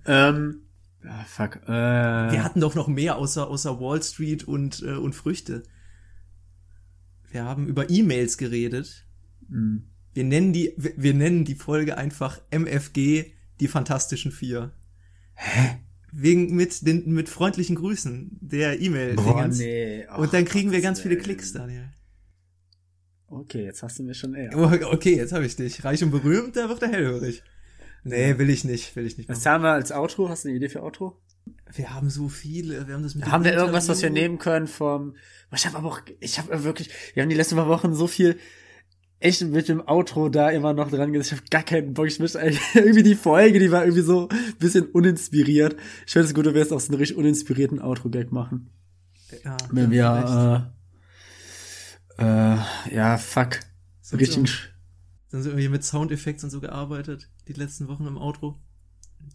Ähm, ah, fuck. Äh, Wir hatten doch noch mehr außer, außer Wall Street und, äh, und Früchte. Wir haben über E-Mails geredet. mh. Wir nennen die, wir, wir nennen die Folge einfach MFG, die Fantastischen Vier. Hä? Wegen, mit den, mit freundlichen Grüßen der E-Mail. Boah, nee. Und dann kriegen wir ganz viele. Klicks, Daniel. Okay, jetzt hast du mir schon eher. Oh, Okay, jetzt habe ich dich. Reich und berühmt, da wird er hellhörig. Nee, will ich nicht, will ich nicht Was machen. haben wir als Outro? Hast du eine Idee für Outro? Wir haben so viele, wir haben das mit Haben wir irgendwas, was wir nehmen können vom. Ich habe aber auch, ich habe wirklich, wir haben die letzten paar Wochen so viel echt mit dem Outro da immer noch dran gesetzt. Ich habe gar keinen Bock. Ich möchte eigentlich [laughs] irgendwie die Folge, die war irgendwie so ein bisschen uninspiriert. Ich finde es gut, wenn wir jetzt auch so einen richtig uninspirierten Outro-Gag machen. Ja, Wenn du wir, äh, ja, fuck. So richtig. Dann sind wir hier mit Soundeffekten und so gearbeitet, die letzten Wochen im Outro.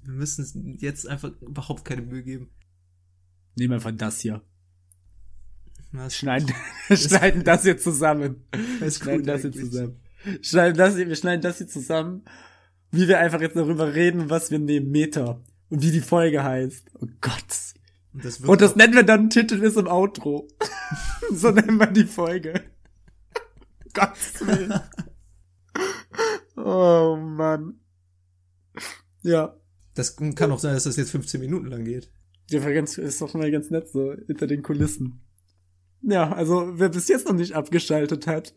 Wir müssen jetzt einfach überhaupt keine Mühe geben. Nehmen einfach das hier. Na, ist Schneiden, [laughs] [laughs] schneiden das hier zusammen. ist schneiden das hier eigentlich. zusammen. Schneiden das hier, wir schneiden das hier zusammen, wie wir einfach jetzt darüber reden, was wir nehmen, Meta. Und wie die Folge heißt. Oh Gott. Und das, wird Und das nennen wir dann Titel ist im Outro. [laughs] so nennen wir die Folge. Gottes Willen. [laughs] oh Mann. Ja. das kann auch sein, dass das jetzt 15 Minuten lang geht. Der war ganz, ist doch mal ganz nett so hinter den Kulissen. Ja, also wer bis jetzt noch nicht abgeschaltet hat.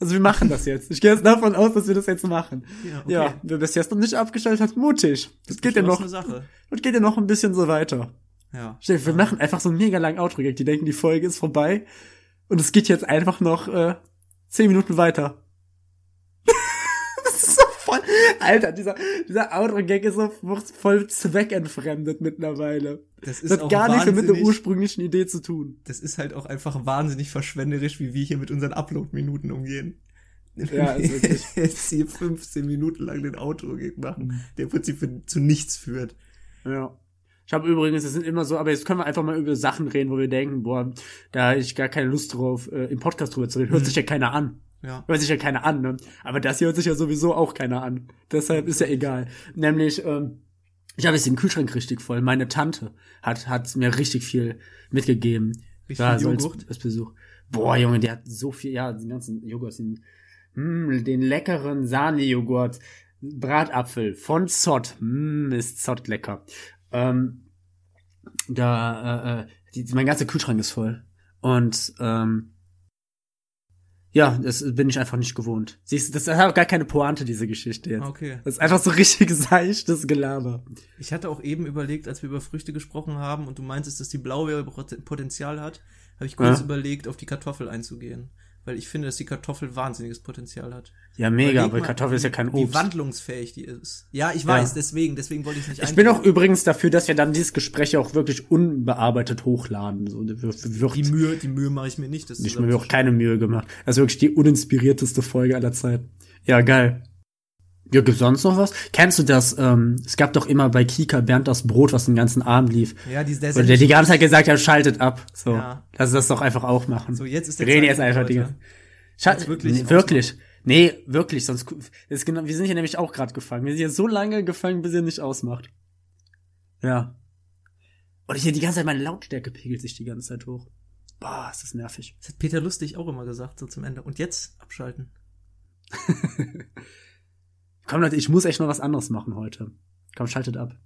Also wir machen das jetzt. Ich gehe jetzt davon aus, dass wir das jetzt machen. Ja, okay. Ja, wer bis jetzt noch nicht abgeschaltet hat, mutig. Das geht ja noch, das geht ja noch ein bisschen so weiter. Ja. Stell wir machen einfach so einen mega langen Outro-Gag. Die denken, die Folge ist vorbei. Und es geht jetzt einfach noch äh, zehn Minuten weiter. [laughs] das ist so voll. Alter, dieser, dieser Outro-Gag ist so voll zweckentfremdet mittlerweile. Das ist Das hat auch gar nichts mehr mit der ursprünglichen Idee zu tun. Das ist halt auch einfach wahnsinnig verschwenderisch, wie wir hier mit unseren Upload-Minuten umgehen. Ja, [laughs] ist wirklich. Jetzt hier 15 Minuten lang den Outro-Gag machen, Mhm. der im Prinzip zu nichts führt. Ja. Ich habe übrigens, es sind immer so, aber jetzt können wir einfach mal über Sachen reden, wo wir denken, boah, da habe ich gar keine Lust drauf, äh, im Podcast drüber zu reden. Hört Mhm. sich ja keiner an. Ja. Hört sich ja keiner an, ne? Aber das hier hört sich ja sowieso auch keiner an. Deshalb ist ja egal. Nämlich, ähm, ich habe jetzt den Kühlschrank richtig voll. Meine Tante hat, hat mir richtig viel mitgegeben. Richtig ja, viel so als, Joghurt? als Besuch. Boah, Junge, der hat so viel, ja, den ganzen Joghurt, den, mm, den leckeren Sahnejoghurt, Bratapfel von Zott, mm, ist Zott lecker. Ähm, da, äh, äh, die, mein ganzer Kühlschrank ist voll. Und, ähm, ja, das bin ich einfach nicht gewohnt. Siehst du, das hat auch gar keine Pointe, diese Geschichte jetzt. Okay. Das ist einfach so [laughs] richtig seichtes Gelaber. Ich hatte auch eben überlegt, als wir über Früchte gesprochen haben und du meintest, dass die Blaubeere Pot- Potenzial hat, habe ich kurz Ja. überlegt, auf die Kartoffel einzugehen. Weil ich finde, dass die Kartoffel wahnsinniges Potenzial hat. Ja, mega, aber Kartoffel ist ja kein Wie Obst. wandlungsfähig die ist. Ja, ich weiß, Ja. deswegen, deswegen wollte ich es nicht Ich bin auch übrigens dafür, dass wir dann dieses Gespräch auch wirklich unbearbeitet hochladen. So, Die Mühe, die Mühe mache ich mir nicht. Das ich habe mir auch keine Mühe gemacht. Das ist wirklich die uninspirierteste Folge aller Zeiten. Ja, geil. Ja, gibt's sonst noch was? Kennst du das? Ähm, es gab doch immer bei Kika Bernd das Brot, was den ganzen Abend lief. Ja, die, der der die ganze Zeit gesagt hat, schaltet ab. So. Ja. Lass das doch einfach auch machen. So, jetzt ist Wir der reden jetzt einfach Schal Jetzt wirklich nee, wirklich. Nee, wirklich, sonst ist genau, wir sind hier nämlich auch gerade gefangen. Wir sind hier so lange gefangen, bis ihr nicht ausmacht. Ja. Und hier die ganze Zeit meine Lautstärke pegelt sich die ganze Zeit hoch. Boah, ist das nervig. Das hat Peter Lustig auch immer gesagt, so zum Ende. Und jetzt abschalten. [laughs] Komm Leute, ich muss echt noch was anderes machen heute. Komm, schaltet ab.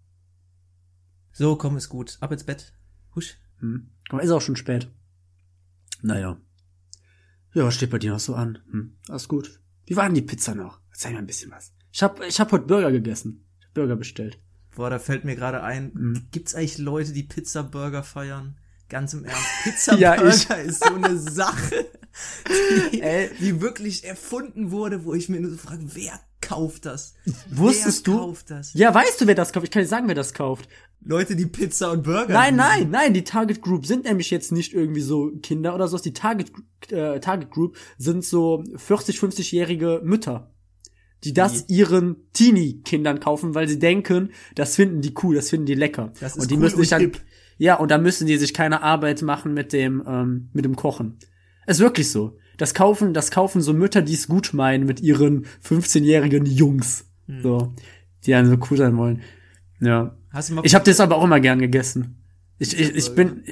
So, komm, ist gut. Ab ins Bett. Husch. Hm. Komm, ist auch schon spät. Naja. Ja, was steht bei dir noch so an? Hm. Alles gut. Wie war denn die Pizza noch? Erzähl mir ein bisschen was. Ich hab, ich hab heute Burger gegessen. Ich hab Burger bestellt. Boah, da fällt mir gerade ein, Mhm. gibt's eigentlich Leute, die Pizza-Burger feiern? Ganz im Ernst. [laughs] Pizza-Burger Ja, ich. ist so eine Sache, [laughs] die, Ey. die wirklich erfunden wurde, wo ich mir nur so frage, wer kauft das? [laughs] Wusstest wer du? kauft das? Ja, weißt du, wer das kauft? Ich kann dir sagen, wer das kauft. Leute, die Pizza und Burger Nein, nein, nein, die Target Group sind nämlich jetzt nicht irgendwie so Kinder oder so. Die Target, äh, Target Group sind so 40, 50-jährige Mütter, die das ihren Teenie-Kindern kaufen, weil sie denken, das finden die cool, das finden die lecker. Das ist und die cool müssen sich und dann, hip. ja, und da müssen die sich keine Arbeit machen mit dem, ähm, mit dem Kochen. Ist wirklich so. Das kaufen, das kaufen so Mütter, die es gut meinen mit ihren 15-jährigen Jungs. Hm. So. Die dann so cool sein wollen. Ja. Ich habe das aber auch immer gern gegessen. Ich, ich, ich bin,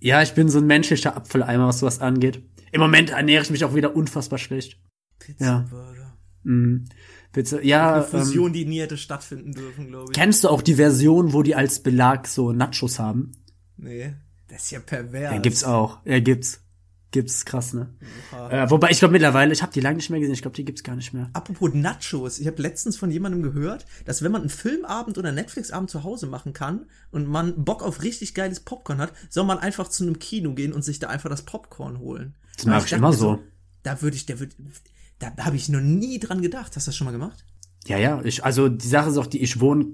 ja, ich bin so ein menschlicher Apfeleimer, was sowas angeht. Im Moment ernähre ich mich auch wieder unfassbar schlecht. Pizza-Burger? Mm, bitte, ja. Eine Ähm, Fusion, die nie hätte stattfinden dürfen, glaube ich. kennst du auch die Version, wo die als Belag so Nachos haben? Nee, das ist ja pervers. Ja, gibt's auch. Ja, gibt's. Gibt's krass, ne? Äh, wobei, ich glaube mittlerweile, ich habe die lange nicht mehr gesehen, ich glaube, die gibt's gar nicht mehr. Apropos Nachos, ich habe letztens von jemandem gehört, dass wenn man einen Filmabend oder Netflixabend zu Hause machen kann und man Bock auf richtig geiles Popcorn hat, soll man einfach zu einem Kino gehen und sich da einfach das Popcorn holen. Das mach ich dachte immer so. Da würde ich, der wird, da habe ich noch nie dran gedacht. Hast du das schon mal gemacht? Ja, ja, ich, also die Sache ist auch, die ich wohne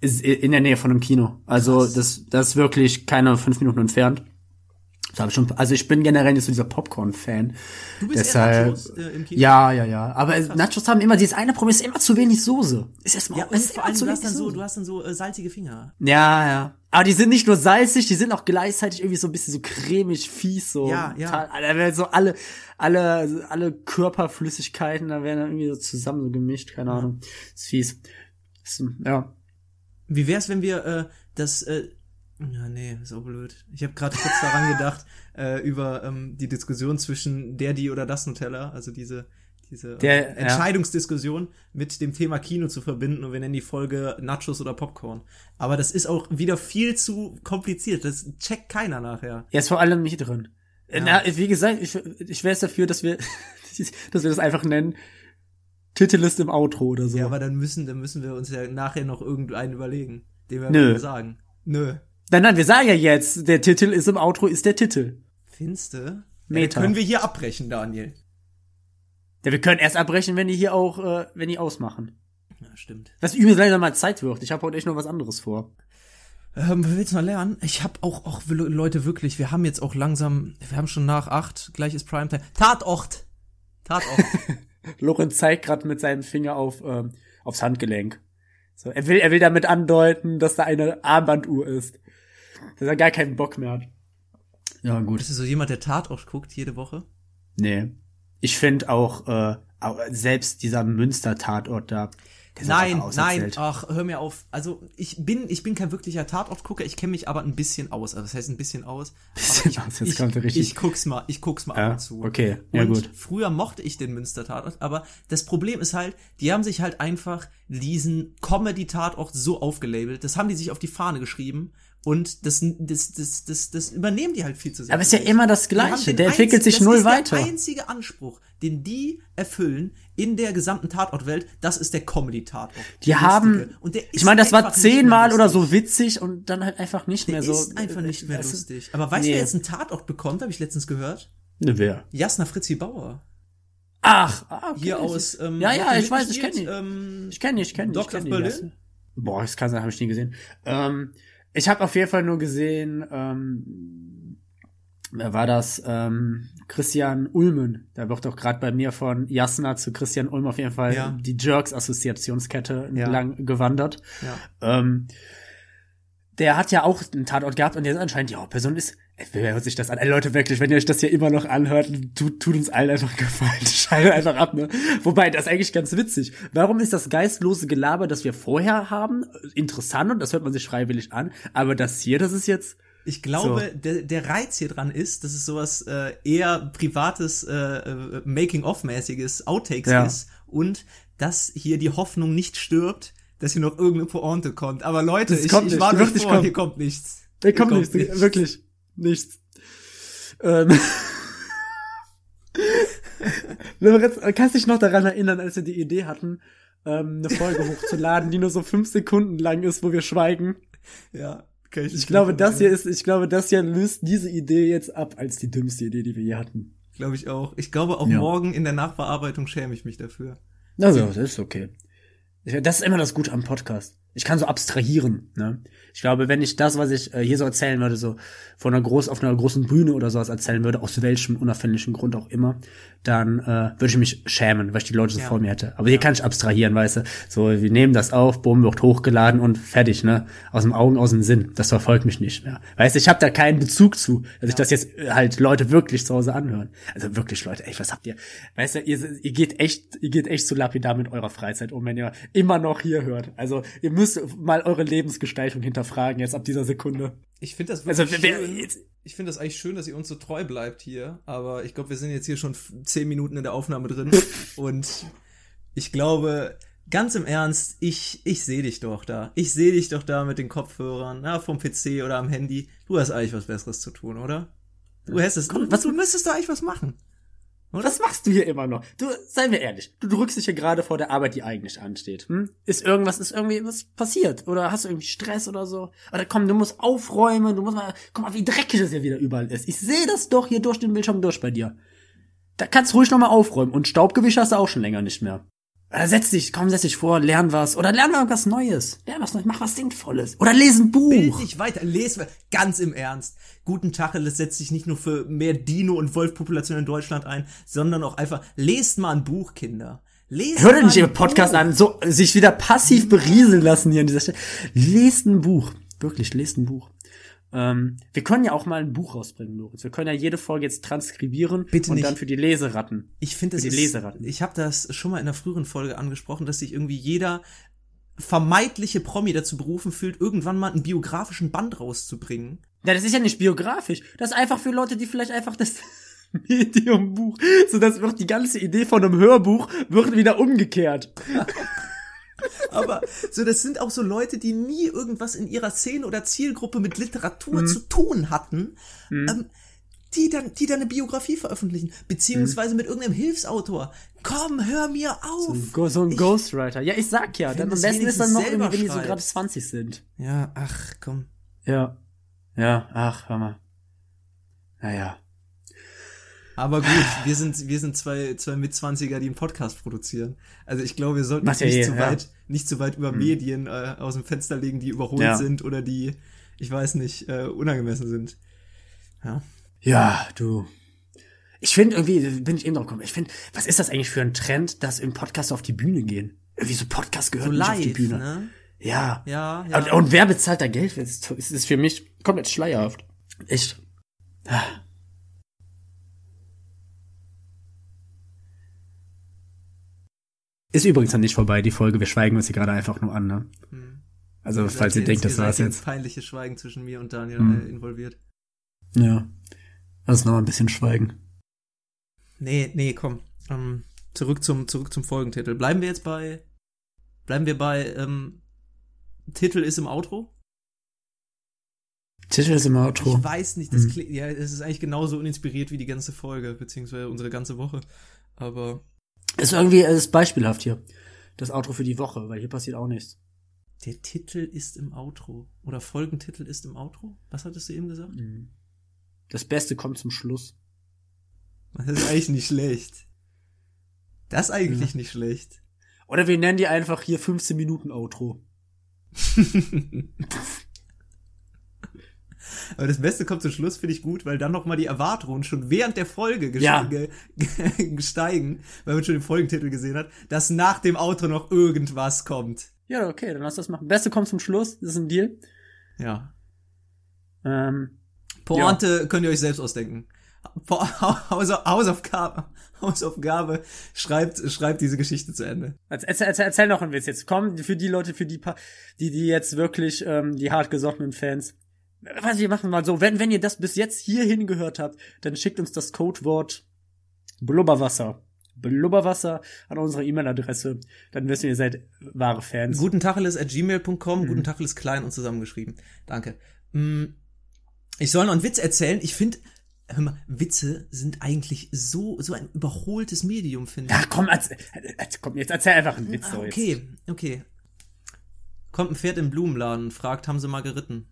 ist in der Nähe von einem Kino. Also Krass. das, das ist wirklich keine fünf Minuten entfernt. Das hab ich schon, also ich bin generell nicht so dieser Popcorn-Fan. Du bist Deshalb, Nachos äh, im Kino? Ja, ja, ja. Aber es- Nachos haben immer dieses eine Problem, ist immer zu wenig Soße. Ist erstmal, Ja, und ist vor immer allem, zu du hast wenig dann so, Soße. du hast dann so äh, salzige Finger. Ja, ja. Aber die sind nicht nur salzig, die sind auch gleichzeitig irgendwie so ein bisschen so cremig, fies, so. Ja, ja. Da werden so alle, alle, alle Körperflüssigkeiten, da werden dann irgendwie so zusammen so gemischt, keine Ahnung. ist fies. Ist, ja. Wie wär's, wenn wir äh, das äh, ja, nee, ist auch blöd. Ich habe gerade kurz daran [laughs] gedacht, äh, über ähm, die Diskussion zwischen der, die oder das Nutella, also diese, diese äh, Der- ja. Entscheidungsdiskussion mit dem Thema Kino zu verbinden und wir nennen die Folge Nachos oder Popcorn. Aber das ist auch wieder viel zu kompliziert. Das checkt keiner nachher. Er ist vor allem nicht drin. Äh, Na, wie gesagt, ich, ich wäre es dafür, dass wir, [laughs] dass wir das einfach nennen. Titellist im Outro oder so. Ja, aber dann müssen, dann müssen wir uns ja nachher noch irgendeinen überlegen, den wir Nö. sagen. Nö. Nein, nein, wir sagen ja jetzt, der Titel ist im Outro, ist der Titel. Finste? Ja, Meta. dann können wir hier abbrechen, Daniel. Ja, wir können erst abbrechen, wenn die hier auch, äh, wenn die ausmachen. Ja, stimmt. Was übrigens leider mal Zeit wird. Ich habe heute echt noch was anderes vor. Ähm, wer will's noch lernen? Ich habe auch, auch Le- Leute wirklich, wir haben jetzt auch langsam, wir haben schon nach acht, gleich ist Primetime. Tatort! Tatort. [laughs] Lorenz zeigt gerade mit seinem Finger auf ähm, aufs Handgelenk. So, er will, er will damit andeuten, dass da eine Armbanduhr ist. [laughs] Dass er gar keinen Bock mehr hat. Ja, gut. Bist du so jemand, der Tatort guckt jede Woche? Nee. Ich finde auch, äh, selbst dieser Münster-Tatort da. Nein, nein, ach, hör mir auf. Also, ich bin, ich bin kein wirklicher Tatortgucker, ich kenne mich aber ein bisschen aus. Also, das heißt ein bisschen aus. Bisschen aber aus, ich, jetzt ich, kommt er richtig. Ich guck's mal, ich guck's mal Ja, ab und zu. okay, ja, und gut. Früher mochte ich den Münster-Tatort, aber das Problem ist halt, die haben sich halt einfach diesen Comedy-Tatort so aufgelabelt. Das haben die sich auf die Fahne geschrieben. Und das, das, das, das, das übernehmen die halt viel zu sehr. Aber es ist ja immer das haben Gleiche. Der entwickelt sich das null ist weiter. Der einzige Anspruch, den die erfüllen in der gesamten Tatortwelt, das ist der Comedy-Tatort. Die Der haben, lustige. Und der ist ich meine, das war mehr zehnmal oder so witzig und dann halt einfach nicht mehr Der so. ist einfach nicht mehr Weißt du? lustig. Aber weißt du, Nee. wer jetzt einen Tatort bekommt, habe ich letztens gehört? Ne, wer? Jasna Fritzi Bauer. Ach, ah, okay. Hier aus, ähm, Ja, ja, ich weiß, ich mitgespielt? kenn Ähm, Ich kenne die, ich kenne die. ich Dr. kenn die, Berlin? das- Boah, das kann sein, habe ich nie gesehen. Ähm, ich habe auf jeden Fall nur gesehen, ähm, wer war das? Ähm, Christian Ulmen. Da wird doch gerade bei mir von Jasna zu Christian Ulm auf jeden Fall Ja. die Jerks-Assoziationskette Ja. lang gewandert. ja. Ähm, der hat ja auch einen Tatort gehabt und der ist anscheinend die Hauptperson ist. Ey, Wer hört sich das an? Ey, Leute, wirklich, wenn ihr euch das hier immer noch anhört, tut, tut uns allen einfach [laughs] gefallen. Schaltet einfach ab, ne? Wobei, das ist eigentlich ganz witzig. Warum ist das geistlose Gelaber, das wir vorher haben, interessant und das hört man sich freiwillig an, aber das hier, das ist jetzt. Ich glaube, der, der Reiz hier dran ist, dass es sowas äh, eher privates, äh, äh, Making-of-mäßiges Outtakes Ja. ist und dass hier die Hoffnung nicht stirbt, dass hier noch irgendeine Pointe kommt. Aber Leute, Das ich, kommt ich euch nicht vor, kommen. hier kommt nichts. Hier kommt nicht, wirklich. Nichts. Ähm. [laughs] Kannst dich noch daran erinnern, als wir die Idee hatten, ähm, eine Folge [laughs] hochzuladen, die nur so fünf Sekunden lang ist, wo wir schweigen? Ja, kann ich, Ich glaube, das hier ist, ich glaube, das hier löst diese Idee jetzt ab als die dümmste Idee, die wir je hatten. Glaube ich auch. Ich glaube, auch Ja. morgen in der Nachbearbeitung schäme ich mich dafür. Also, das ist okay. Das ist immer das Gute am Podcast. Ich kann so abstrahieren. Ne? Ich glaube, wenn ich das, was ich äh, hier so erzählen würde, so von einer groß auf einer großen Bühne oder sowas erzählen würde, aus welchem unerfindlichen Grund auch immer, dann äh, würde ich mich schämen, weil ich die Leute so Ja. vor mir hätte. Aber hier kann ich abstrahieren, weißt du. So, wir nehmen das auf, Boom wird hochgeladen und fertig, ne? Aus dem Augen, aus dem Sinn. Das verfolgt mich nicht mehr. Weißt du, ich habe da keinen Bezug zu, dass ich das jetzt äh, halt Leute wirklich zu Hause anhören. Also wirklich, Leute, ey, was habt ihr? Weißt du, ihr, ihr geht echt, ihr geht echt so lapidar mit eurer Freizeit um, wenn ihr immer noch hier hört. Also ihr müsst mal eure Lebensgestaltung hinterfragen jetzt ab dieser Sekunde. Ich finde das Also wirklich wer, schön. Ich finde das eigentlich schön, dass ihr uns so treu bleibt hier, aber ich glaube, wir sind jetzt hier schon zehn Minuten in der Aufnahme drin [laughs] und ich glaube, ganz im Ernst, ich, ich sehe dich doch da. Ich sehe dich doch da mit den Kopfhörern, na, vom PC oder am Handy. Du hast eigentlich was Besseres zu tun, oder? Du hättest, du, was, du müsstest da eigentlich was machen. Was machst du hier immer noch? Du, seien wir ehrlich, du drückst dich hier gerade vor der Arbeit, die eigentlich ansteht. Hm? Ist irgendwas, ist irgendwie was passiert? Oder hast du irgendwie Stress oder so? Oder komm, du musst aufräumen, du musst mal, guck mal, wie dreckig es hier wieder überall ist. Ich sehe das doch hier durch den Bildschirm durch bei dir. Da kannst du ruhig noch mal aufräumen. Und Staubgewisch hast du auch schon länger nicht mehr. Oder setz dich, komm, setz dich vor, lern was. Oder lern mal was Neues. Lern was Neues, mach was Sinnvolles. Oder lese ein Bild Buch. dich weiter, les ganz im Ernst. Guten Tacheles setzt sich nicht nur für mehr Dino- und Wolf-Population in Deutschland ein, sondern auch einfach, lest mal ein Buch, Kinder. Lest Hör dir nicht ein ihr Podcast Buch. an, so sich wieder passiv berieseln lassen hier an dieser Stelle. Lest ein Buch. Wirklich, lest ein Buch. Ähm, wir können ja auch mal ein Buch rausbringen, Lorenz. Wir können ja jede Folge jetzt transkribieren Bitte und nicht. dann für die Leseratten. Ich finde, Für die ist, Leseratten. ich habe das schon mal in einer früheren Folge angesprochen, dass sich irgendwie jeder vermeintliche Promi dazu berufen fühlt, irgendwann mal einen biografischen Band rauszubringen. Ja, das ist ja nicht biografisch. Das ist einfach für Leute, die vielleicht einfach das [laughs] Medium-Buch, so das wird die ganze Idee von einem Hörbuch wird wieder umgekehrt. [laughs] Aber so, das sind auch so Leute, die nie irgendwas in ihrer Szene oder Zielgruppe mit Literatur Mhm. zu tun hatten, ähm, die dann, die dann eine Biografie veröffentlichen, beziehungsweise Mhm. mit irgendeinem Hilfsautor. Komm, hör mir auf! Go- So ein Ich- Ghostwriter. Ja, ich sag ja. Dann am das besten ist dann noch irgendwie, wenn die so gerade 20 sind. Ja, ach, komm. Ja. Ja, ach, hör mal. Naja. Aber gut, wir sind, wir sind zwei, zwei Mitzwanziger, die einen Podcast produzieren. Also ich glaube, wir sollten uns ja nicht eh, zu ja. weit, nicht zu weit über Medien äh, aus dem Fenster legen, die überholt Ja. sind oder die, ich weiß nicht, äh, unangemessen sind. Ja. Ja, du. Ich finde irgendwie, bin ich eben drauf gekommen, ich finde, was ist das eigentlich für ein Trend, dass im Podcast auf die Bühne gehen? Irgendwie so Podcast gehört So nicht auf die live, Bühne. ne? Ja. Ja, ja. Und, und wer bezahlt da Geld? Es ist, es ist für mich komplett schleierhaft. Echt. Ah. Ist übrigens noch nicht vorbei, die Folge. Wir schweigen uns hier gerade einfach nur an, ne? Hm. Also, Ihr falls ihr denkt, das war's jetzt. peinliche Schweigen zwischen mir und Daniel Hm. äh, involviert. Ja. Lass noch ein bisschen schweigen. Nee, nee, komm. Ähm, zurück zum, zurück zum Folgentitel. Bleiben wir jetzt bei, bleiben wir bei, ähm, Titel ist im Outro? Titel ist im Outro. Ich weiß nicht, das Hm. klingt, ja, es ist eigentlich genauso uninspiriert wie die ganze Folge, beziehungsweise unsere ganze Woche. Aber Ist irgendwie äh, ist beispielhaft hier. Das Outro für die Woche, weil hier passiert auch nichts. der Titel ist im Outro. Oder Folgentitel ist im Outro? Was hattest du eben gesagt? Das Beste kommt zum Schluss. Das ist eigentlich nicht schlecht. Das ist eigentlich nicht schlecht. Oder wir nennen die einfach hier 15 Minuten Outro. [laughs] Aber das Beste kommt zum Schluss, finde ich gut, weil dann nochmal die Erwartungen schon während der Folge Ja. ge [laughs] ge steigen, weil man schon den Folgentitel gesehen hat, dass nach dem Outro noch irgendwas kommt. Ja, okay, dann lass das machen. Beste kommt zum Schluss, das ist ein Deal. Ja. Ähm, Pointe könnt ihr euch selbst ausdenken. [laughs] Hausaufgabe, Hausaufgabe, schreibt, schreibt diese Geschichte zu Ende. erzähl, erzähl, erzähl noch einen Witz jetzt. Komm, für die Leute, für die, die, die jetzt wirklich, ähm, die hartgesottenen Fans. Was wir machen mal so, wenn, wenn ihr das bis jetzt hierhin gehört habt, dann schickt uns das Codewort Blubberwasser. Blubberwasser an unsere E-Mail-Adresse. Dann wissen wir, ihr seid wahre Fans. Guten Tacheles at gmail.com, Mhm. guten Tacheles klein und zusammengeschrieben. Danke. Mm, Ich soll noch einen Witz erzählen. Ich finde, hör mal, Witze sind eigentlich so, so ein überholtes Medium, finde ich. Ja, komm, erzähl, komm, jetzt erzähl einfach einen Witz. Ah, so jetzt. okay, okay. Kommt ein Pferd im Blumenladen, fragt, haben sie mal geritten?